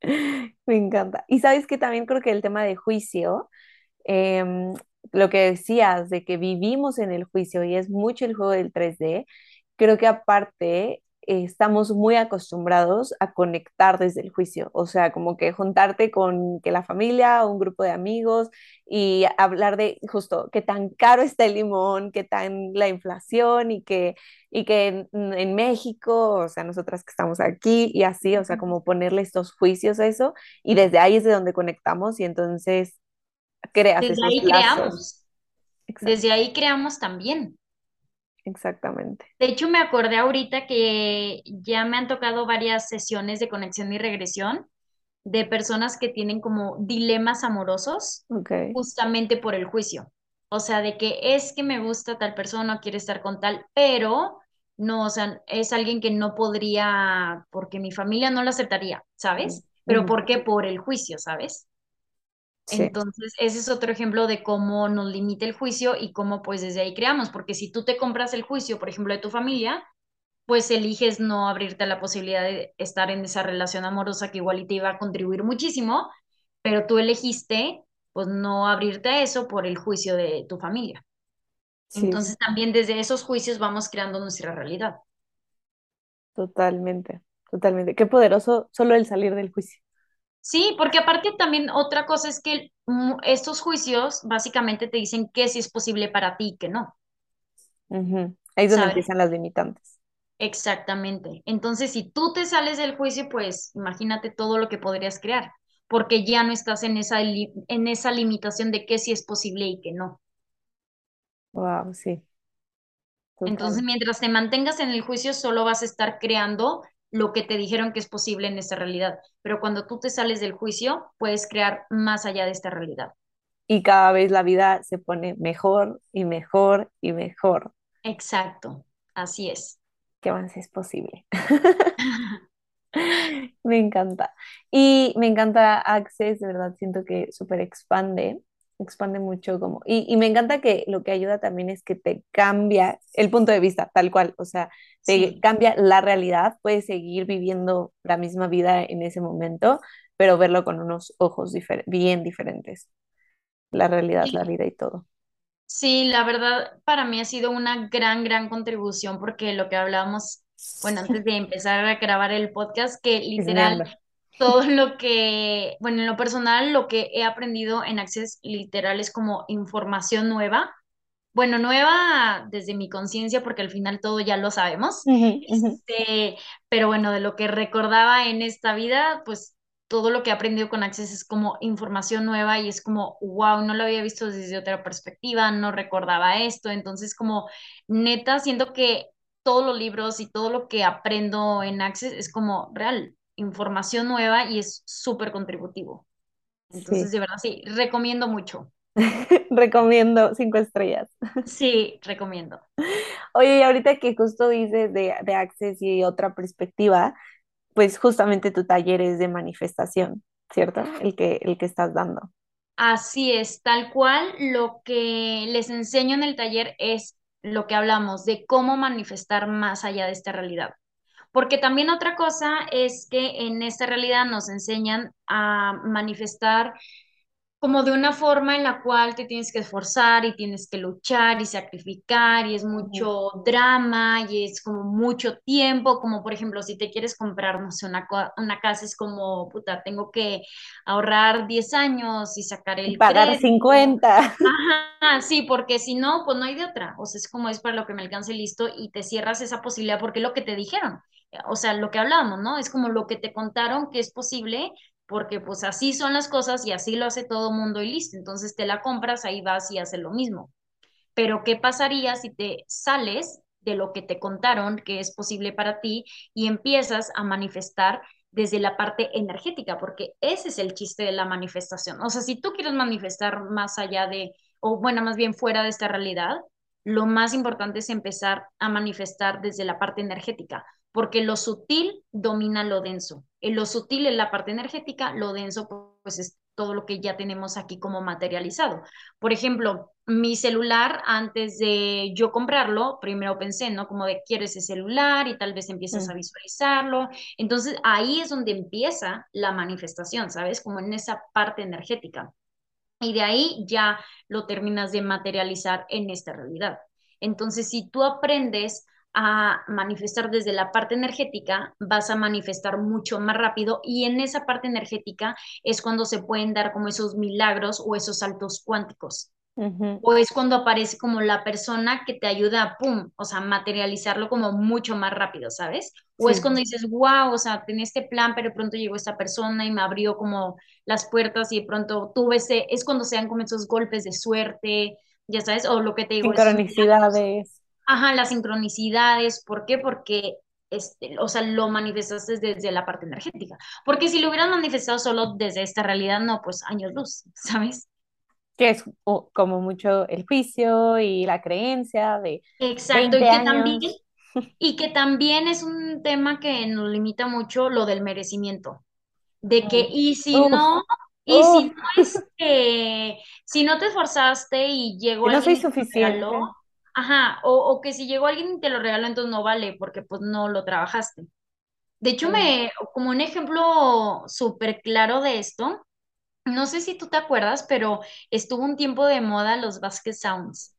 Me encanta. Y sabes que también creo que el tema de juicio, em, lo que decías de que vivimos en el juicio y es mucho el juego del 3D, creo que aparte eh, estamos muy acostumbrados a conectar desde el juicio, o sea, como que juntarte con que la familia un grupo de amigos y hablar de justo qué tan caro está el limón, qué tan la inflación y que y que en, en México, o sea, nosotras que estamos aquí y así, o sea, como ponerle estos juicios a eso y desde ahí es de donde conectamos y entonces creas Desde esos ahí lazos. creamos, Exacto, desde ahí creamos también. Exactamente. De hecho, me acordé ahorita que ya me han tocado varias sesiones de conexión y regresión de personas que tienen como dilemas amorosos justamente por el juicio. O sea, de que es que me gusta tal persona, quiero estar con tal, pero no, o sea, es alguien que no podría, porque mi familia no lo aceptaría, ¿sabes? Pero Ujú. ¿por qué? Por el juicio, ¿sabes? Sí, Entonces, ese es otro ejemplo de cómo nos limita el juicio y cómo pues desde ahí creamos, porque si tú te compras el juicio, por ejemplo, de tu familia, pues eliges no abrirte a la posibilidad de estar en esa relación amorosa que igual y te iba a contribuir muchísimo, pero tú elegiste pues no abrirte a eso por el juicio de tu familia. sí, Entonces también desde esos juicios vamos creando nuestra realidad. totalmente, totalmente. Qué poderoso solo el salir del juicio. Sí, porque aparte también otra cosa es que estos juicios básicamente te dicen que sí es posible para ti y que no. Ahí es donde ¿sabes? empiezan las limitantes. Exactamente. Entonces, si tú te sales del juicio, pues imagínate todo lo que podrías crear, porque ya no estás en esa, en esa limitación de que sí es posible y que no. Wow, sí, Entonces, mientras te mantengas en el juicio, solo vas a estar creando lo que te dijeron que es posible en esta realidad. Pero cuando tú te sales del juicio, puedes crear más allá de esta realidad. Y cada vez la vida se pone mejor y mejor y mejor. Exacto. Así es. ¿Qué más es posible? Me encanta. Y me encanta Access, de verdad siento que súper expande, expande mucho como, y, y me encanta que lo que ayuda también es que te cambia el punto de vista, tal cual, o sea, te Sí. cambia la realidad, puedes seguir viviendo la misma vida en ese momento, pero verlo con unos ojos difer- bien diferentes, la realidad, la vida y todo. Sí, la verdad para mí ha sido una gran, gran contribución porque lo que hablábamos, bueno, antes de empezar a grabar el podcast, que literal. Todo lo que, bueno, en lo personal, lo que he aprendido en Access literal es como información nueva. Bueno, nueva desde mi conciencia porque al final todo ya lo sabemos. Este, pero bueno, de lo que recordaba en esta vida, pues todo lo que he aprendido con Access es como información nueva y es como, wow, no lo había visto desde otra perspectiva, no recordaba esto. Entonces, como neta, siento que todos los libros y todo lo que aprendo en Access es como real, información nueva y es súper contributivo. Entonces, Sí, de verdad, sí, recomiendo mucho. recomiendo cinco estrellas. Sí, recomiendo. Oye, y ahorita que justo dices de, de Access y otra perspectiva, pues justamente tu taller es de manifestación, ¿cierto? El que, el que estás dando. Así es, tal cual lo que les enseño en el taller es lo que hablamos de cómo manifestar más allá de esta realidad. Porque también otra cosa es que en esta realidad nos enseñan a manifestar como de una forma en la cual te tienes que esforzar y tienes que luchar y sacrificar y es mucho drama y es como mucho tiempo, como por ejemplo si te quieres comprar, no sé, una, una casa es como, puta, tengo que ahorrar 10 años y sacar Y el pagar crédito. 50. Ajá, sí, porque si no, pues no hay de otra. O sea, es como es para lo que me alcance listo y te cierras esa posibilidad porque es lo que te dijeron. O sea, lo que hablábamos, ¿no? Es como lo que te contaron que es posible porque pues así son las cosas y así lo hace todo mundo y listo. Entonces te la compras, ahí vas y haces lo mismo. Pero ¿qué pasaría si te sales de lo que te contaron que es posible para ti y empiezas a manifestar desde la parte energética? Porque ese es el chiste de la manifestación. O sea, si tú quieres manifestar más allá de, o bueno, más bien fuera de esta realidad, lo más importante es empezar a manifestar desde la parte energética, porque lo sutil domina lo denso. En lo sutil es la parte energética, lo denso pues es todo lo que ya tenemos aquí como materializado. Por ejemplo, mi celular, antes de yo comprarlo, primero pensé, ¿no? Como de quiero ese celular y tal vez empiezas a Mm, visualizarlo. Entonces ahí es donde empieza la manifestación, ¿sabes? Como en esa parte energética. Y de ahí ya lo terminas de materializar en esta realidad. Entonces, si tú aprendes a manifestar desde la parte energética, vas a manifestar mucho más rápido y en esa parte energética es cuando se pueden dar como esos milagros o esos saltos cuánticos o es cuando aparece como la persona que te ayuda a, pum, o sea, materializarlo como mucho más rápido, ¿sabes? O Sí, es cuando dices, wow, o sea, tenía este plan, pero de pronto llegó esta persona y me abrió como las puertas y de pronto tuve ese, es cuando se dan como esos golpes de suerte, ya sabes, o lo que te digo, sincronicidades. Ajá, las sincronicidades, ¿por qué? Porque... Este, o sea, lo manifestaste desde la parte energética. Porque si lo hubieran manifestado solo desde esta realidad, no, pues años luz, ¿sabes? que es o- como mucho el juicio y la creencia de Exacto, 20 y que también. Y que también es un tema que nos limita mucho lo del merecimiento. De que, y si no, y si no es que, si no te esforzaste y llegó no soy regaló, suficiente. Ajá, o, o que si llegó alguien y te lo regaló, entonces no vale, porque pues no lo trabajaste. De hecho, me, como un ejemplo súper claro de esto, no sé si tú te acuerdas, pero estuvo un tiempo de moda los Basket Sounds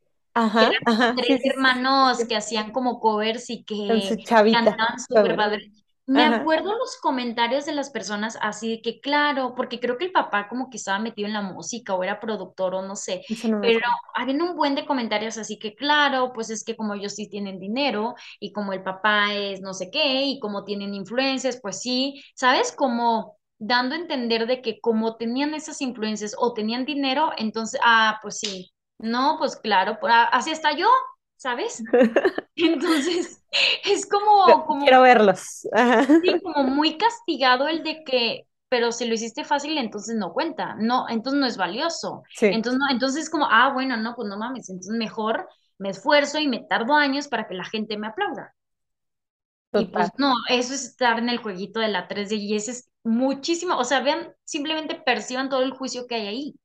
que Ajá, eran ajá, tres sí, sí, sí, hermanos sí. que hacían como covers y que cantaban súper padre. Me Ajá, acuerdo los comentarios de las personas así de que, claro, porque creo que el papá como que estaba metido en la música o era productor o no sé, no pero había un buen de comentarios así que, claro, pues es que como ellos sí tienen dinero y como el papá es no sé qué y como tienen influencias, pues sí, ¿sabes? Como dando a entender de que como tenían esas influencias o tenían dinero, entonces, ah, pues sí. No, pues claro, por- así hasta yo, ¿sabes? Entonces, es como, como, Quiero verlos. Ajá. sí, como muy castigado el de que, pero si lo hiciste fácil, entonces no cuenta, no, entonces no es valioso. Sí, Entonces, no, entonces es como, ah, bueno, no, pues no mames, entonces mejor me esfuerzo y me tardo años para que la gente me aplauda. Y pues total. no, eso es estar en el jueguito de la 3D y ese es muchísimo, o sea, vean, simplemente perciban todo el juicio que hay ahí.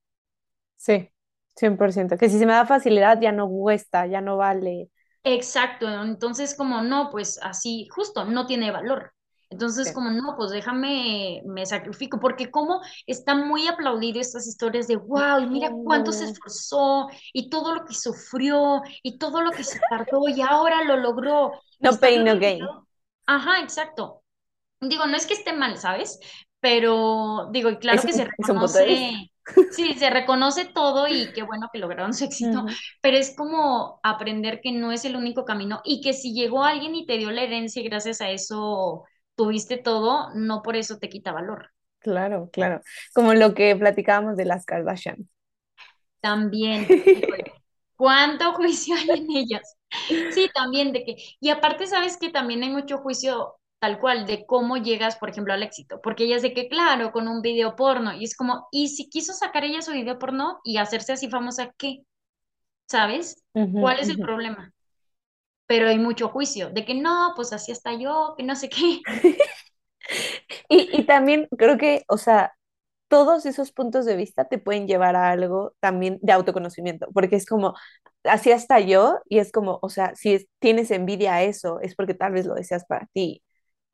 Sí, 100%. Que si se me da facilidad ya no cuesta, ya no vale. Exacto, entonces como no, pues así, justo, no tiene valor. Entonces Sí. como no, pues déjame, me sacrifico, porque como está muy aplaudido estas historias de, wow, y mira cuánto se esforzó y todo lo que sufrió y todo lo que se tardó y ahora lo logró no pain, no gain. Ajá, exacto. Digo, no es que esté mal, ¿sabes? Pero digo, y claro Es que se reconoce, sí, se reconoce todo y qué bueno que lograron su éxito, pero es como aprender que no es el único camino y que si llegó alguien y te dio la herencia y gracias a eso tuviste todo, no por eso te quita valor. Claro, claro. Como lo que platicábamos de las Kardashian. También, ¿cuánto juicio hay en ellas? Sí, también de que, y aparte sabes que también hay mucho juicio tal cual de cómo llegas, por ejemplo, al éxito, porque ellas de que, claro, con un video porno, y es como, ¿y si quiso sacar ella su video porno y hacerse así famosa, qué? ¿Sabes? ¿Cuál es el problema? Pero hay mucho juicio de que no, pues así está yo, que no sé qué. Y, y también creo que, o sea, todos esos puntos de vista te pueden llevar a algo también de autoconocimiento, porque es como, así hasta yo, y es como, o sea, si es- tienes envidia a eso, es porque tal vez lo deseas para ti.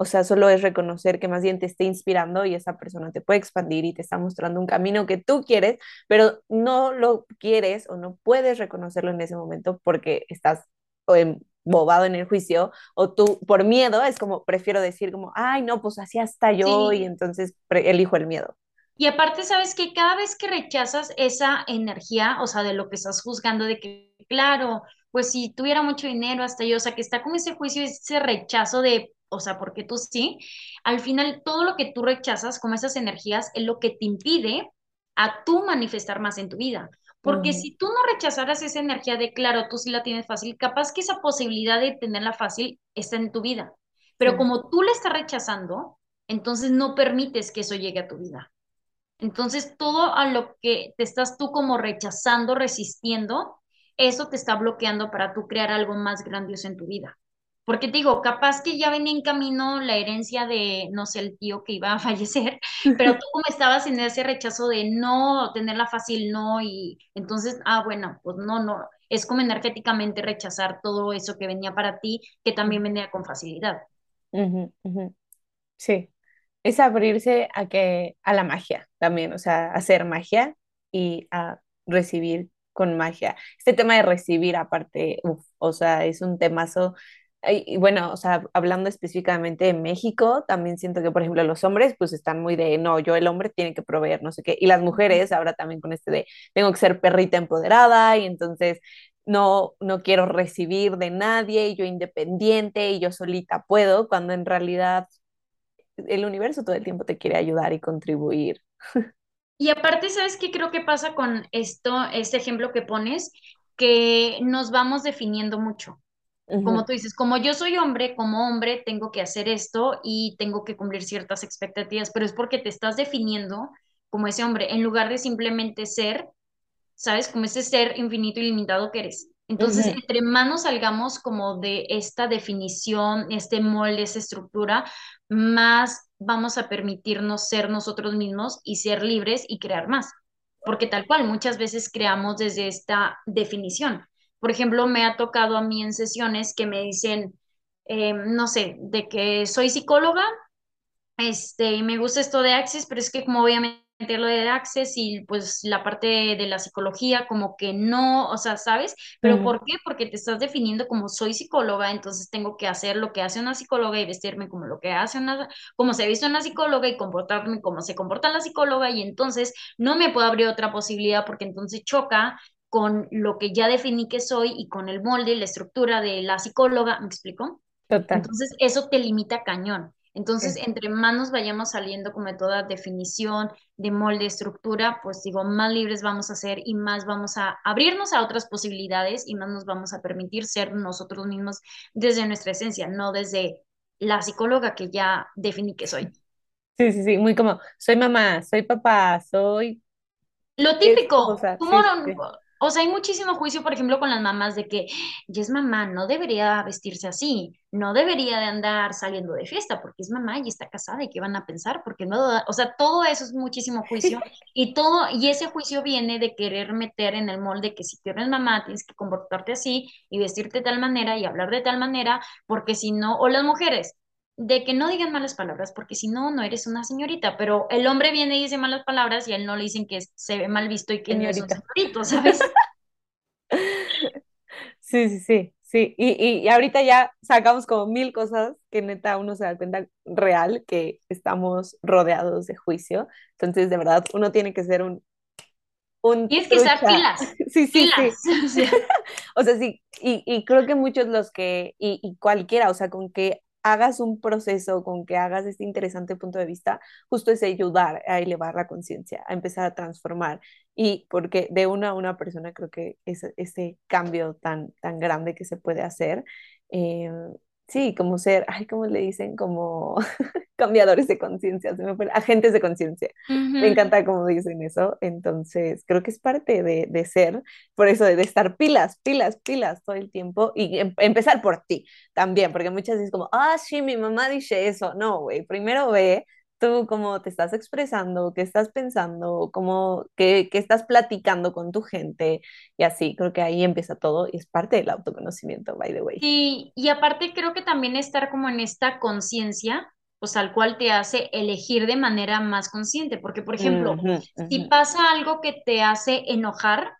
O sea, solo es reconocer que más bien te esté inspirando y esa persona te puede expandir y te está mostrando un camino que tú quieres, pero no lo quieres o no puedes reconocerlo en ese momento porque estás embobado en el juicio o tú por miedo es como prefiero decir como, ay, no, pues así hasta yo y entonces elijo el miedo. Y aparte, sabes que cada vez que rechazas esa energía, o sea, de lo que estás juzgando, de que, claro, pues si tuviera mucho dinero hasta yo, o sea, que está como ese juicio, ese rechazo de, o sea, porque tú sí, al final todo lo que tú rechazas, como esas energías, es lo que te impide a tú manifestar más en tu vida. Porque si tú no rechazaras esa energía de, claro, tú sí la tienes fácil, capaz que esa posibilidad de tenerla fácil está en tu vida. Pero como tú la estás rechazando, entonces no permites que eso llegue a tu vida. Entonces, todo a lo que te estás tú como rechazando, resistiendo, eso te está bloqueando para tú crear algo más grandioso en tu vida. Porque te digo, capaz que ya venía en camino la herencia de, no sé, el tío que iba a fallecer, pero tú como estabas en ese rechazo de no tenerla fácil, no, y entonces, ah, bueno, pues no, no, es como energéticamente rechazar todo eso que venía para ti, que también venía con facilidad. Sí, es abrirse a que a la magia también, o sea, hacer magia y a recibir con magia. Este tema de recibir aparte, uf, o sea, es un temazo. Y y bueno, o sea, hablando específicamente de México, también siento que, por ejemplo, los hombres pues están muy de, no, yo el hombre tiene que proveer, no sé qué, y las mujeres ahora también con este de, tengo que ser perrita empoderada y entonces no, no quiero recibir de nadie y yo independiente y yo solita puedo, cuando en realidad el universo todo el tiempo te quiere ayudar y contribuir. Y aparte, ¿sabes qué creo que pasa con esto, este ejemplo que pones? Que nos vamos definiendo mucho. Como tú dices, como yo soy hombre, como hombre tengo que hacer esto y tengo que cumplir ciertas expectativas, pero es porque te estás definiendo como ese hombre, en lugar de simplemente ser, ¿sabes? Como ese ser infinito y limitado que eres. Entonces, Ujú, entre manos salgamos como de esta definición, este molde, esta estructura, más vamos a permitirnos ser nosotros mismos y ser libres y crear más. Porque tal cual, muchas veces creamos desde esta definición. Por ejemplo, me ha tocado a mí en sesiones que me dicen, eh, no sé, de que soy psicóloga este, y me gusta esto de Access, pero es que como voy a meter lo de Access y pues la parte de la psicología como que no, o sea, ¿sabes? Pero. ¿por qué? Porque te estás definiendo como soy psicóloga, entonces tengo que hacer lo que hace una psicóloga y vestirme como lo que hace una, como se viste una psicóloga y comportarme como se comporta la psicóloga y entonces no me puedo abrir otra posibilidad porque entonces choca con lo que ya definí que soy y con el molde y la estructura de la psicóloga, ¿me explico? Total. Entonces, eso te limita cañón. Entonces, Sí. entre más nos vayamos saliendo como de toda definición de molde, estructura, pues digo, más libres vamos a ser y más vamos a abrirnos a otras posibilidades y más nos vamos a permitir ser nosotros mismos desde nuestra esencia, no desde la psicóloga que ya definí que soy. Sí, sí, sí, muy como, soy mamá, soy papá, soy Lo típico, sí. O sea, hay muchísimo juicio, por ejemplo, con las mamás de que ya es mamá, no debería vestirse así, no debería de andar saliendo de fiesta porque es mamá y está casada y qué van a pensar, porque no, o sea, todo eso es muchísimo juicio y todo, y ese juicio viene de querer meter en el molde que si tú eres mamá tienes que comportarte así y vestirte de tal manera y hablar de tal manera, porque si no, o las mujeres de que no digan malas palabras, porque si no, no eres una señorita, pero el hombre viene y dice malas palabras y a él no le dicen que se ve mal visto y que no es un Señorita. señorito, ¿sabes? Sí, sí, sí, sí. Y, y, y ahorita ya sacamos como mil cosas que neta uno se da cuenta real que estamos rodeados de juicio. Entonces, de verdad, uno tiene que ser un, un Tienes que trucha. pilas, Sí, sí, pilas. sí. O sea, sí, y, y creo que muchos los que, y, y cualquiera, o sea, con que hagas un proceso, con que hagas este interesante punto de vista, justo es ayudar a elevar la conciencia, a empezar a transformar. Y porque de una a una persona creo que ese, ese cambio tan, tan grande que se puede hacer, eh, sí, como ser, ay, ¿cómo le dicen? Como cambiadores de conciencia, agentes de conciencia. Me encanta cómo dicen eso, entonces creo que es parte de, de ser por eso de estar pilas, pilas, pilas todo el tiempo y em- empezar por ti también, porque muchas veces como, ah, sí, mi mamá dice eso. No, güey, primero ve tú cómo te estás expresando, qué estás pensando, cómo, qué, qué estás platicando con tu gente y así, creo que ahí empieza todo y es parte del autoconocimiento, by the way. Y, y aparte creo que también estar como en esta conciencia, pues al cual te hace elegir de manera más consciente, porque por ejemplo, Ujú, si ujú. pasa algo que te hace enojar,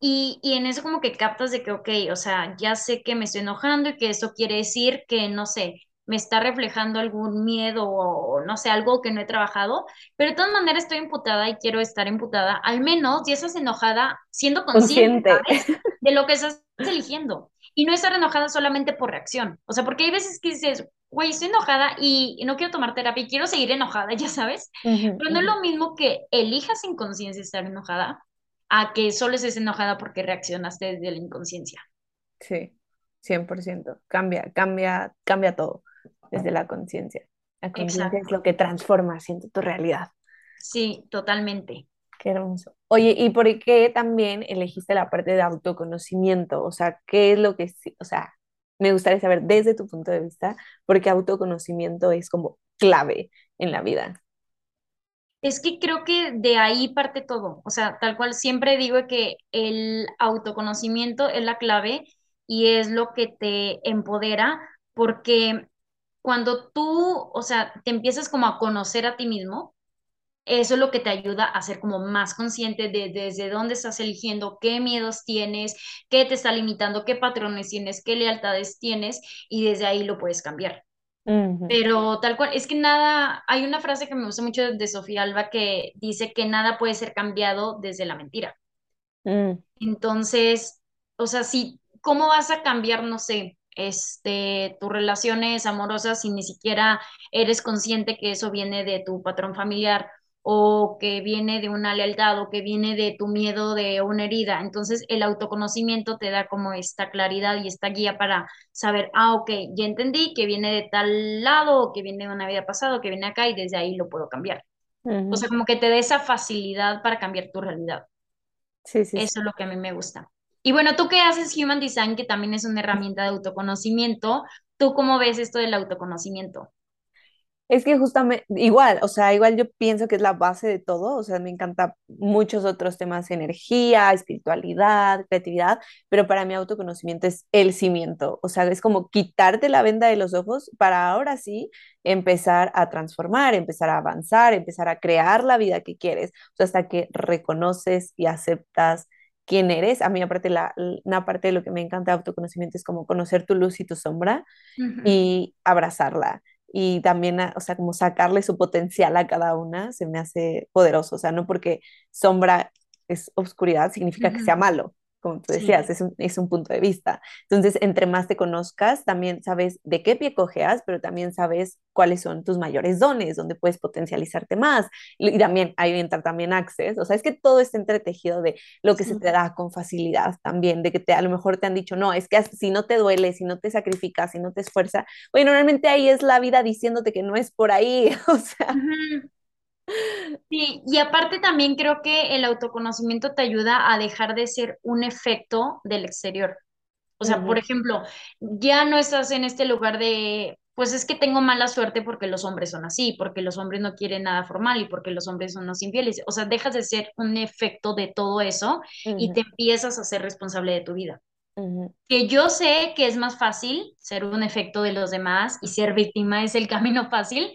Y, y en eso como que captas de que, ok, o sea, ya sé que me estoy enojando y que eso quiere decir que, no sé, me está reflejando algún miedo o no sé, algo que no he trabajado, pero de todas maneras estoy imputada y quiero estar imputada, al menos ya estás enojada siendo consciente. De lo que estás eligiendo y no estar enojada solamente por reacción, o sea, porque hay veces que dices, güey, estoy enojada y, y no quiero tomar terapia y quiero seguir enojada, ya sabes, pero no es lo mismo que elijas sin conciencia estar enojada a que solo estés enojada porque reaccionaste desde la inconsciencia. Sí, 100%. Cambia, cambia, cambia todo desde la conciencia. La conciencia es lo que transforma, siento, tu realidad. Sí, totalmente. Qué hermoso. Oye, ¿y por qué también elegiste la parte de autoconocimiento? O sea, ¿qué es lo que, o sea, me gustaría saber desde tu punto de vista, porque autoconocimiento es como clave en la vida. Es que creo que de ahí parte todo. O sea, tal cual siempre digo que el autoconocimiento es la clave y es lo que te empodera porque cuando tú, o sea, te empiezas como a conocer a ti mismo, Eso es lo que te ayuda a ser como más consciente de desde dónde estás eligiendo, qué miedos tienes, qué te está limitando, qué patrones tienes, qué lealtades tienes y desde ahí lo puedes cambiar. Pero tal cual, es que nada, hay una frase que me gusta mucho de Sofía Alba que dice que nada puede ser cambiado desde la mentira. mm, Entonces, o sea, si, ¿cómo vas a cambiar, no sé, este, tus relaciones amorosas si ni siquiera eres consciente que eso viene de tu patrón familiar o que viene de una lealtad o que viene de tu miedo de una herida? Entonces, el autoconocimiento te da como esta claridad y esta guía para saber, ah, ok, ya entendí que viene de tal lado o que viene de una vida pasada o que viene acá y desde ahí lo puedo cambiar. O sea, como que te da esa facilidad para cambiar tu realidad. Sí, sí. Eso es lo que a mí me gusta. Y bueno, tú que haces Human Design, que también es una herramienta de autoconocimiento, ¿tú cómo ves esto del autoconocimiento? Es que justamente, igual, o sea, igual yo pienso que es la base de todo, o sea, me encanta muchos otros temas, energía, espiritualidad, creatividad, pero para mí autoconocimiento es el cimiento, o sea, es como quitarte la venda de los ojos para ahora sí empezar a transformar, empezar a avanzar, empezar a crear la vida que quieres, o sea, hasta que reconoces y aceptas quién eres. A mí aparte, la, una parte de lo que me encanta de autoconocimiento es como conocer tu luz y tu sombra y abrazarla y también, a- o sea, como sacarle su potencial a cada una, se me hace poderoso, o sea, no porque sombra es oscuridad significa que sea malo, como tú Sí. decías, es un, es un punto de vista. Entonces, entre más te conozcas, también sabes de qué pie cojeas, pero también sabes cuáles son tus mayores dones, donde puedes potencializarte más. Y, también ahí entra también Access, o sea, es que todo está entretejido de lo que se Sí. te da con facilidad también, de que te, a lo mejor te han dicho, no, es que si no te duele, si no te sacrificas, si no te esfuerzas, Oye, normalmente ahí es la vida diciéndote que no es por ahí, o sea. Ujú. Sí, y aparte también creo que el autoconocimiento te ayuda a dejar de ser un efecto del exterior. O sea, por ejemplo, ya no estás en este lugar de, pues es que tengo mala suerte porque los hombres son así, porque los hombres no quieren nada formal y porque los hombres son los infieles. O sea, dejas de ser un efecto de todo eso y te empiezas a ser responsable de tu vida. Que yo sé que es más fácil ser un efecto de los demás y ser víctima es el camino fácil,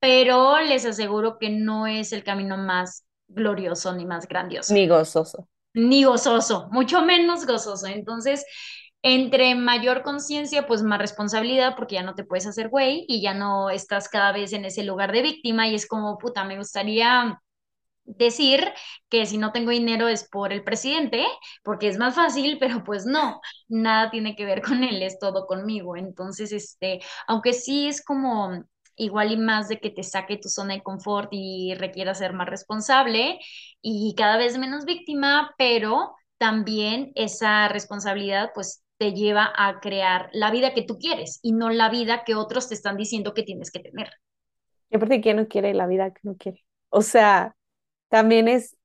pero les aseguro que no es el camino más glorioso ni más grandioso Ni gozoso. ni gozoso, mucho menos gozoso. Entonces, entre mayor conciencia, pues más responsabilidad, porque ya no te puedes hacer güey y ya no estás cada vez en ese lugar de víctima y es como, puta, me gustaría decir que si no tengo dinero es por el presidente, porque es más fácil, pero pues no, nada tiene que ver con él, es todo conmigo. Entonces, este, aunque sí es como igual y más de que te saque tu zona de confort y requiera ser más responsable y cada vez menos víctima, pero también esa responsabilidad pues te lleva a crear la vida que tú quieres y no la vida que otros te están diciendo que tienes que tener. Y aparte, ¿quién no quiere la vida que no quiere? O sea, también es,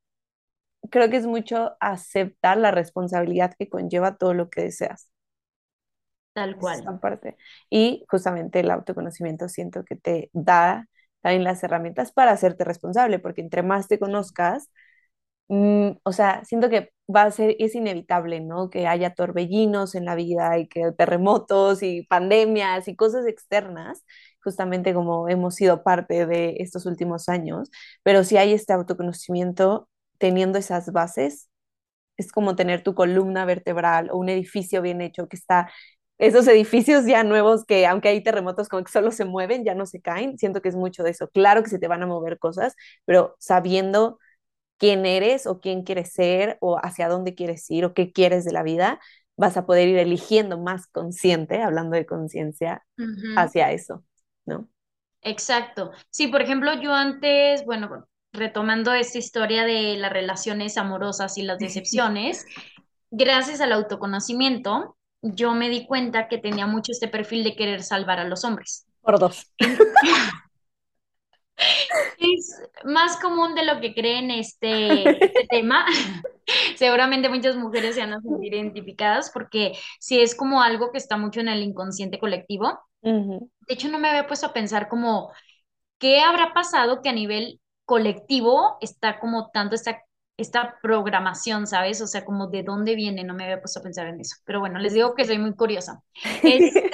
creo que es mucho aceptar la responsabilidad que conlleva todo lo que deseas. Tal cual. Esa parte. Y justamente el autoconocimiento siento que te da también las herramientas para hacerte responsable, porque entre más te conozcas, mm, o sea, siento que va a ser, es inevitable, ¿no? Que haya torbellinos en la vida y que terremotos y pandemias y cosas externas, justamente como hemos sido parte de estos últimos años, pero si hay este autoconocimiento, teniendo esas bases, es como tener tu columna vertebral o un edificio bien hecho que está, esos edificios ya nuevos que aunque hay terremotos como que solo se mueven, ya no se caen, siento que es mucho de eso. Claro que se te van a mover cosas, pero sabiendo quién eres o quién quieres ser o hacia dónde quieres ir o qué quieres de la vida, vas a poder ir eligiendo más consciente, hablando de conciencia, hacia eso, ¿no? Exacto. Sí, por ejemplo, yo antes, bueno, retomando esta historia de las relaciones amorosas y las decepciones, gracias al autoconocimiento, yo me di cuenta que tenía mucho este perfil de querer salvar a los hombres. Por dos. Es más común de lo que creen este, este tema. Seguramente muchas mujeres se van a sentir identificadas porque sí es como algo que está mucho en el inconsciente colectivo. De hecho, no me había puesto a pensar como ¿Qué habrá pasado que a nivel colectivo está como tanto esta, esta programación, ¿sabes? O sea, como de dónde viene, no me había puesto a pensar en eso. Pero bueno, les digo que soy muy curiosa. Este,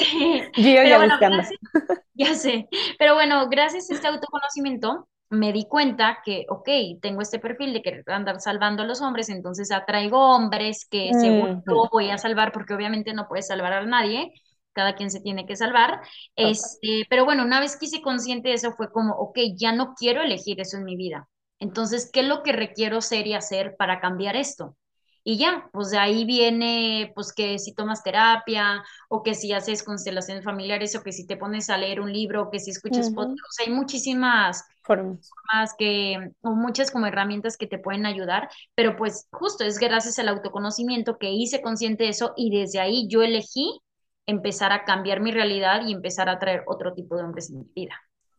pero ya bueno, buscando. gracias, ya sé. Pero bueno, gracias a este autoconocimiento me di cuenta que, ok, tengo este perfil de querer andar salvando a los hombres, entonces atraigo hombres que según Ujú, yo voy a salvar, porque obviamente no puedes salvar a nadie, cada quien se tiene que salvar. Este, pero bueno, una vez que hice consciente de eso fue como, ok, ya no quiero elegir eso en mi vida. Entonces, ¿qué es lo que requiero ser y hacer para cambiar esto? Y ya, pues de ahí viene, pues que si tomas terapia, o que si haces constelaciones familiares, o que si te pones a leer un libro, o que si escuchas Ujú, podcast, o sea, hay muchísimas Formas. formas que, o muchas como herramientas que te pueden ayudar, pero pues justo es gracias al autoconocimiento que hice consciente de eso y desde ahí yo elegí empezar a cambiar mi realidad y empezar a traer otro tipo de hombres en mi vida.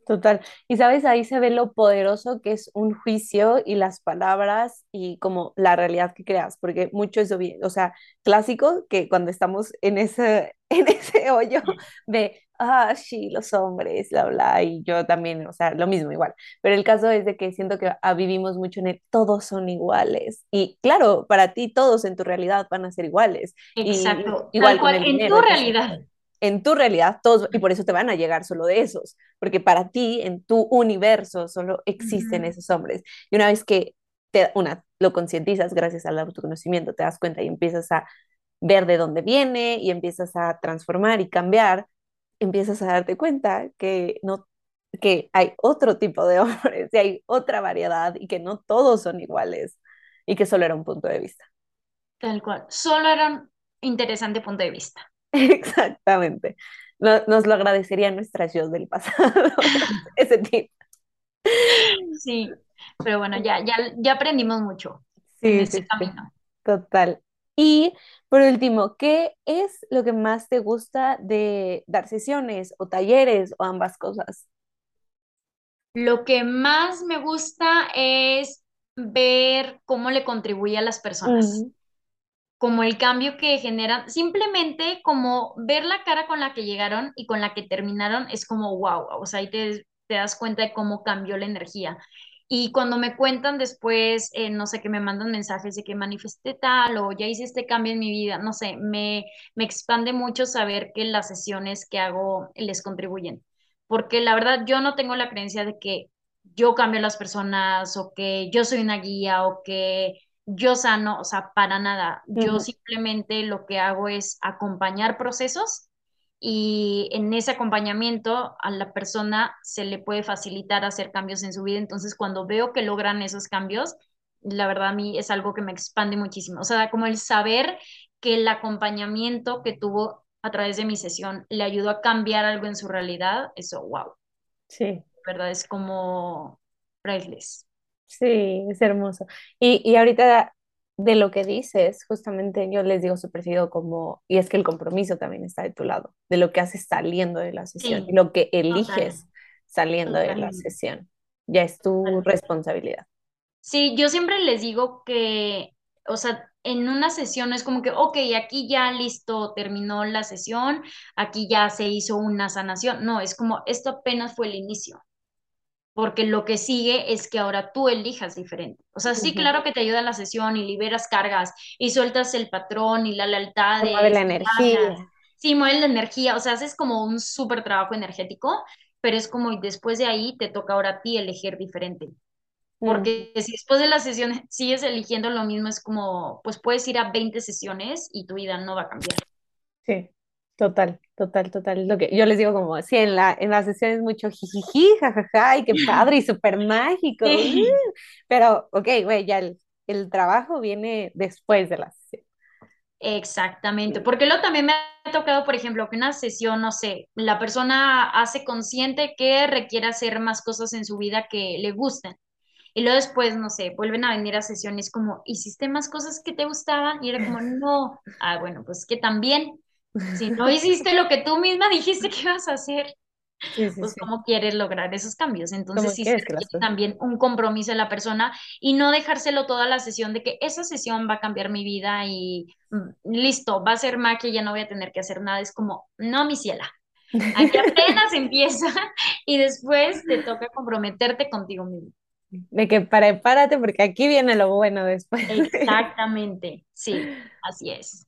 Total. Y sabes, ahí se ve lo poderoso que es un juicio y las palabras y como la realidad que creas, porque mucho es obvio, o sea, clásico que cuando estamos en ese, en ese hoyo de, ah, sí, los hombres, bla, bla, y yo también, o sea, lo mismo igual. Pero el caso es de que siento que ah, vivimos mucho en el todos son iguales. Y claro, para ti todos en tu realidad van a ser iguales. Y Exacto, igual tal con cual, en dinero, tu realidad. En tu realidad, todos, y por eso te van a llegar solo de esos, porque para ti, en tu universo, solo existen esos hombres. Y una vez que te, una, lo concientizas gracias al autoconocimiento, te das cuenta y empiezas a ver de dónde viene y empiezas a transformar y cambiar, empiezas a darte cuenta que no que hay otro tipo de hombres y hay otra variedad y que no todos son iguales y que solo era un punto de vista. Tal cual, solo era un interesante punto de vista. Exactamente. No- nos lo agradecerían nuestras yo del pasado, ese tipo. Sí, pero bueno, ya, ya, ya aprendimos mucho en Sí, este sí, camino. total. Y por último, ¿qué es lo que más te gusta de dar sesiones o talleres o ambas cosas? Lo que más me gusta es ver cómo le contribuye a las personas, como el cambio que generan, simplemente como ver la cara con la que llegaron y con la que terminaron es como wow, o sea, ahí te, te das cuenta de cómo cambió la energía. Y cuando me cuentan después, eh, no sé, que me mandan mensajes de que manifesté tal o ya hice este cambio en mi vida, no sé, me, me expande mucho saber que las sesiones que hago les contribuyen porque la verdad yo no tengo la creencia de que yo cambio a las personas o que yo soy una guía o que yo sano, o sea, para nada. Yo simplemente lo que hago es acompañar procesos y en ese acompañamiento a la persona se le puede facilitar hacer cambios en su vida. Entonces, cuando veo que logran esos cambios, la verdad a mí es algo que me expande muchísimo. O sea, como el saber que el acompañamiento que tuvo a través de mi sesión le ayudó a cambiar algo en su realidad, eso, wow, Sí, ¿verdad? Es como priceless. Sí, es hermoso. Y, y ahorita de lo que dices, justamente yo les digo súper seguido como, y es que el compromiso también está de tu lado, de lo que haces saliendo de la sesión, Sí, lo que total, eliges saliendo de la sesión, ya es tu total. responsabilidad. Sí, yo siempre les digo que, o sea, en una sesión es como que, ok, aquí ya listo, terminó la sesión, aquí ya se hizo una sanación. No, es como, esto apenas fue el inicio. Porque lo que sigue es que ahora tú elijas diferente. O sea, sí, Ujú. claro que te ayuda la sesión y liberas cargas y sueltas el patrón y las Se mueve la y ganas. energía. Sí, mueves la energía, o sea, haces como un súper trabajo energético, pero es como y después de ahí te toca ahora a ti elegir diferente. Mm, Porque si después de la sesión sigues eligiendo lo mismo, es como, pues puedes ir a 20 sesiones y tu vida no va a cambiar. sí, total, total, total. Lo que yo les digo como, sí, en la, en la sesión es mucho jijiji, jajaja, y qué padre y súper mágico. uh, Sí. Pero, ok, güey, ya el, el trabajo viene después de la sesión. Exactamente, porque luego también me ha tocado, por ejemplo, que una sesión, no sé, la persona hace consciente que requiere hacer más cosas en su vida que le gusten. Y luego después, no sé, vuelven a venir a sesiones como, ¿hiciste más cosas que te gustaban? Y era como, no. Ah, bueno, pues que también, si no hiciste lo que tú misma dijiste que ibas a hacer, Sí, sí, pues sí. cómo quieres lograr esos cambios. Entonces ¿Cómo sí se también un compromiso de la persona y no dejárselo toda la sesión de que esa sesión va a cambiar mi vida y mm, listo, va a ser magia, ya no voy a tener que hacer nada. Es como, no, mi ciela, aquí apenas empieza y después te toca comprometerte contigo mismo. De que prepárate porque aquí viene lo bueno después. Exactamente, sí, así es.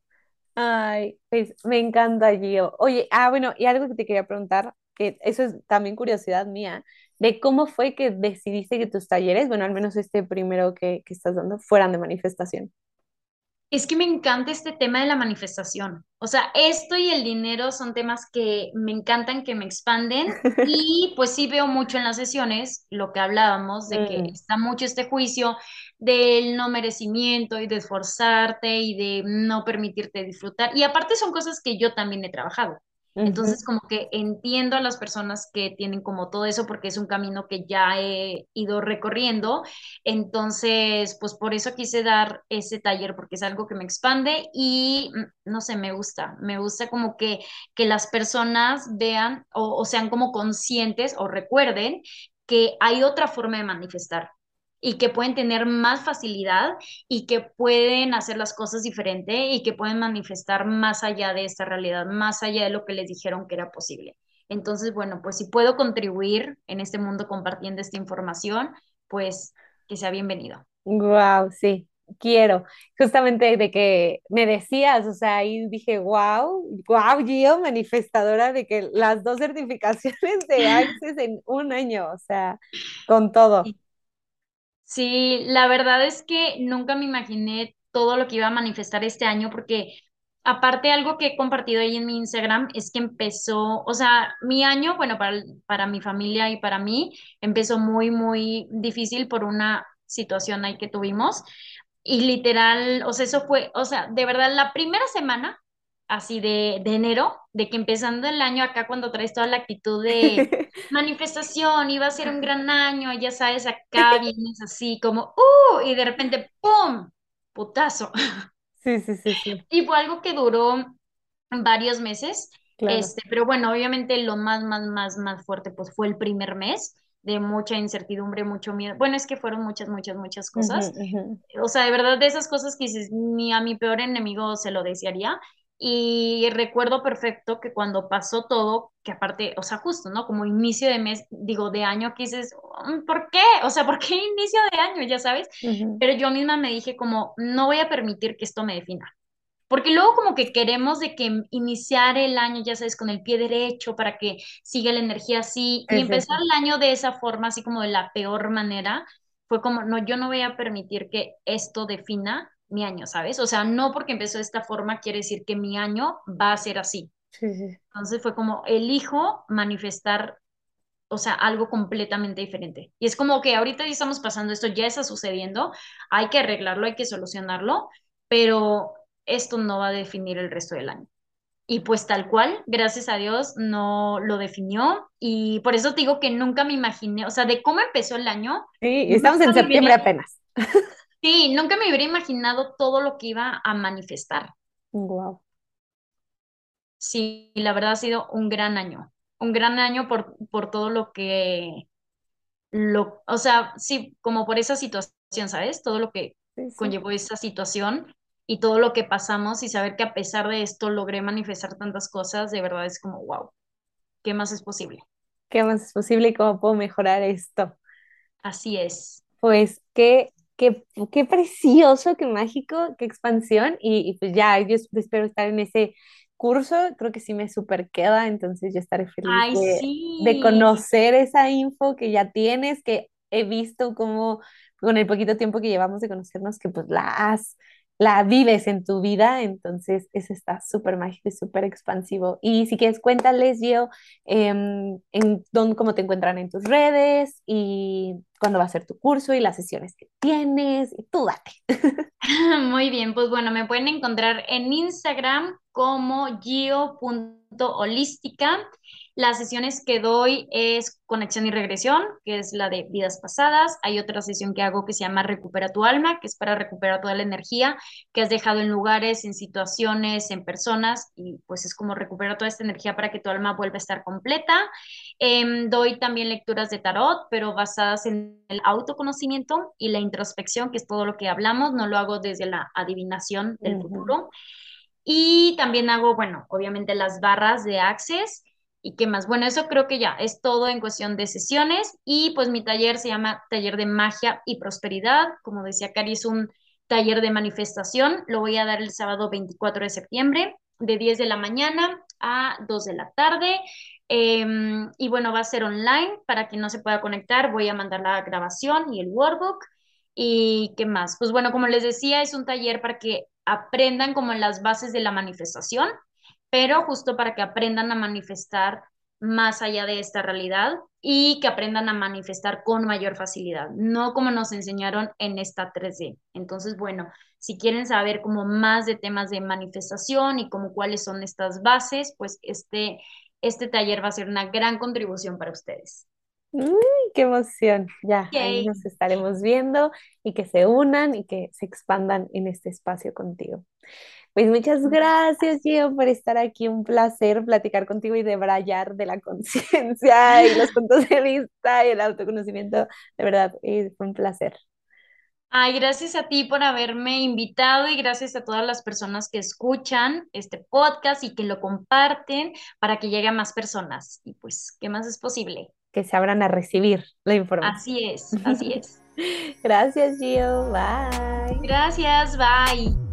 Ay, me encanta, Gio. Oye, ah, bueno, y algo que te quería preguntar, que eso es también curiosidad mía, de cómo fue que decidiste que tus talleres, bueno, al menos este primero que, que estás dando, fueran de manifestación. Es que me encanta este tema de la manifestación. O sea, esto y el dinero son temas que me encantan, que me expanden y pues sí veo mucho en las sesiones lo que hablábamos de que Mm, está mucho este juicio del no merecimiento y de esforzarte y de no permitirte disfrutar. Y aparte son cosas que yo también he trabajado. Entonces, como que entiendo a las personas que tienen como todo eso porque es un camino que ya he ido recorriendo. Entonces, pues por eso quise dar ese taller porque es algo que me expande y mm, no sé, me gusta, me gusta como que, que las personas vean o, o sean como conscientes o recuerden que hay otra forma de manifestar y que pueden tener más facilidad y que pueden hacer las cosas diferente y que pueden manifestar más allá de esta realidad, más allá de lo que les dijeron que era posible. Entonces, bueno, pues si puedo contribuir en este mundo compartiendo esta información, pues que sea bienvenido. Wow, sí, quiero. Justamente de que me decías, o sea, ahí dije, wow, wow, Gio, manifestadora de que las dos certificaciones de Access en un año, o sea, con todo. Sí, la verdad es que nunca me imaginé todo lo que iba a manifestar este año porque aparte algo que he compartido ahí en mi Instagram es que empezó, o sea, mi año, bueno, para, para mi familia y para mí, empezó muy, muy difícil por una situación ahí que tuvimos. Y literal, o sea, eso fue, o sea, de verdad, la primera semana, así de, de enero, de que empezando el año acá, cuando traes toda la actitud de manifestación, iba a ser un gran año, ya sabes, acá vienes así como, ¡uh! Y de repente, ¡pum! Putazo. Sí, sí, sí, sí, Y fue algo que duró varios meses, claro. este, pero bueno, obviamente lo más, más, más, más fuerte, pues fue el primer mes de mucha incertidumbre, mucho miedo. Bueno, es que fueron muchas, muchas, muchas cosas o sea, de verdad de esas cosas que dices, ni a mi peor enemigo se lo desearía. Y recuerdo perfecto que cuando pasó todo, que aparte, o sea, justo, ¿no? Como inicio de mes, digo, de año, que dices, "Mm, ¿por qué? O sea, ¿por qué inicio de año? Ya sabes. Pero yo misma me dije como, no voy a permitir que esto me defina. Porque luego como que queremos de que iniciar el año, ya sabes, con el pie derecho para que siga la energía así y empezar el año de esa forma, así como de la peor manera, fue como, no, yo no voy a permitir que esto defina mi año, ¿sabes? O sea, no porque empezó de esta forma quiere decir que mi año va a ser así. Sí, sí. Entonces fue como, elijo manifestar, o sea, algo completamente diferente. Y es como que ahorita ya estamos pasando esto, ya está sucediendo, hay que arreglarlo, hay que solucionarlo, pero esto no va a definir el resto del año. Y pues tal cual, gracias a Dios, no lo definió. Y por eso te digo que nunca me imaginé, o sea, de cómo empezó el año, Sí, estamos en septiembre apenas. sí, nunca me hubiera imaginado todo lo que iba a manifestar. Wow. Sí, la verdad ha sido un gran año, un gran año por, por todo lo que, lo, o sea, sí, como por esa situación, ¿sabes? Todo lo que Sí, sí. conllevó esa situación y todo lo que pasamos y saber que a pesar de esto logré manifestar tantas cosas, de verdad es como, wow, ¿qué más es posible? ¿Qué más es posible y cómo puedo mejorar esto? Así es. Pues qué, qué, qué precioso, qué mágico, qué expansión. Y, y pues ya, yo es- espero estar en ese curso. Creo que sí me super queda, entonces yo estaré feliz Ay, de, conocer esa info que ya tienes, que he visto como con el poquito tiempo que llevamos de conocernos, que pues la has, la vives en tu vida. Entonces, eso está súper mágico y súper expansivo. Y si quieres, cuéntales, Gio em, en dónde, cómo te encuentran en tus redes y cuándo va a ser tu curso y las sesiones que tienes y tú date. Muy bien, pues bueno, me pueden encontrar en Instagram como gio.holística. Las sesiones que doy es conexión y regresión, que es la de vidas pasadas. Hay otra sesión que hago que se llama Recupera tu alma, que es para recuperar toda la energía que has dejado en lugares, en situaciones, en personas, y pues es como recuperar toda esta energía para que tu alma vuelva a estar completa. Em, doy también lecturas de tarot, pero basadas en el autoconocimiento y la introspección, que es todo lo que hablamos. No lo hago desde la adivinación del futuro. Y también hago, bueno, obviamente las barras de Access. ¿Y qué más? Bueno, eso creo que ya es todo en cuestión de sesiones. Y pues mi taller se llama Taller de Magia y Prosperidad. Como decía Cari, es un taller de manifestación. Lo voy a dar el sábado 24 de septiembre, de 10 de la mañana a 2 de la tarde. Em, y bueno, va a ser online para quien no se pueda conectar. Voy a mandar la grabación y el workbook. ¿Y qué más? Pues bueno, como les decía, es un taller para que aprendan como las bases de la manifestación, pero justo para que aprendan a manifestar más allá de esta realidad y que aprendan a manifestar con mayor facilidad, no como nos enseñaron en esta 3D. Entonces, bueno, si quieren saber como más de temas de manifestación y como cuáles son estas bases, pues este, este taller va a ser una gran contribución para ustedes. Uy, qué emoción. Ya, ahí nos estaremos viendo y que se unan y que se expandan en este espacio contigo. Pues muchas gracias, Gio, por estar aquí. Un placer platicar contigo y debrayar de la conciencia y los puntos de vista y el autoconocimiento. De verdad, eh, fue un placer. Ay, gracias a ti por haberme invitado y gracias a todas las personas que escuchan este podcast y que lo comparten para que llegue a más personas. Y pues, ¿qué más es posible? Que se abran a recibir la información. Así es, así es. Gracias, Gio. Bye. Gracias, bye.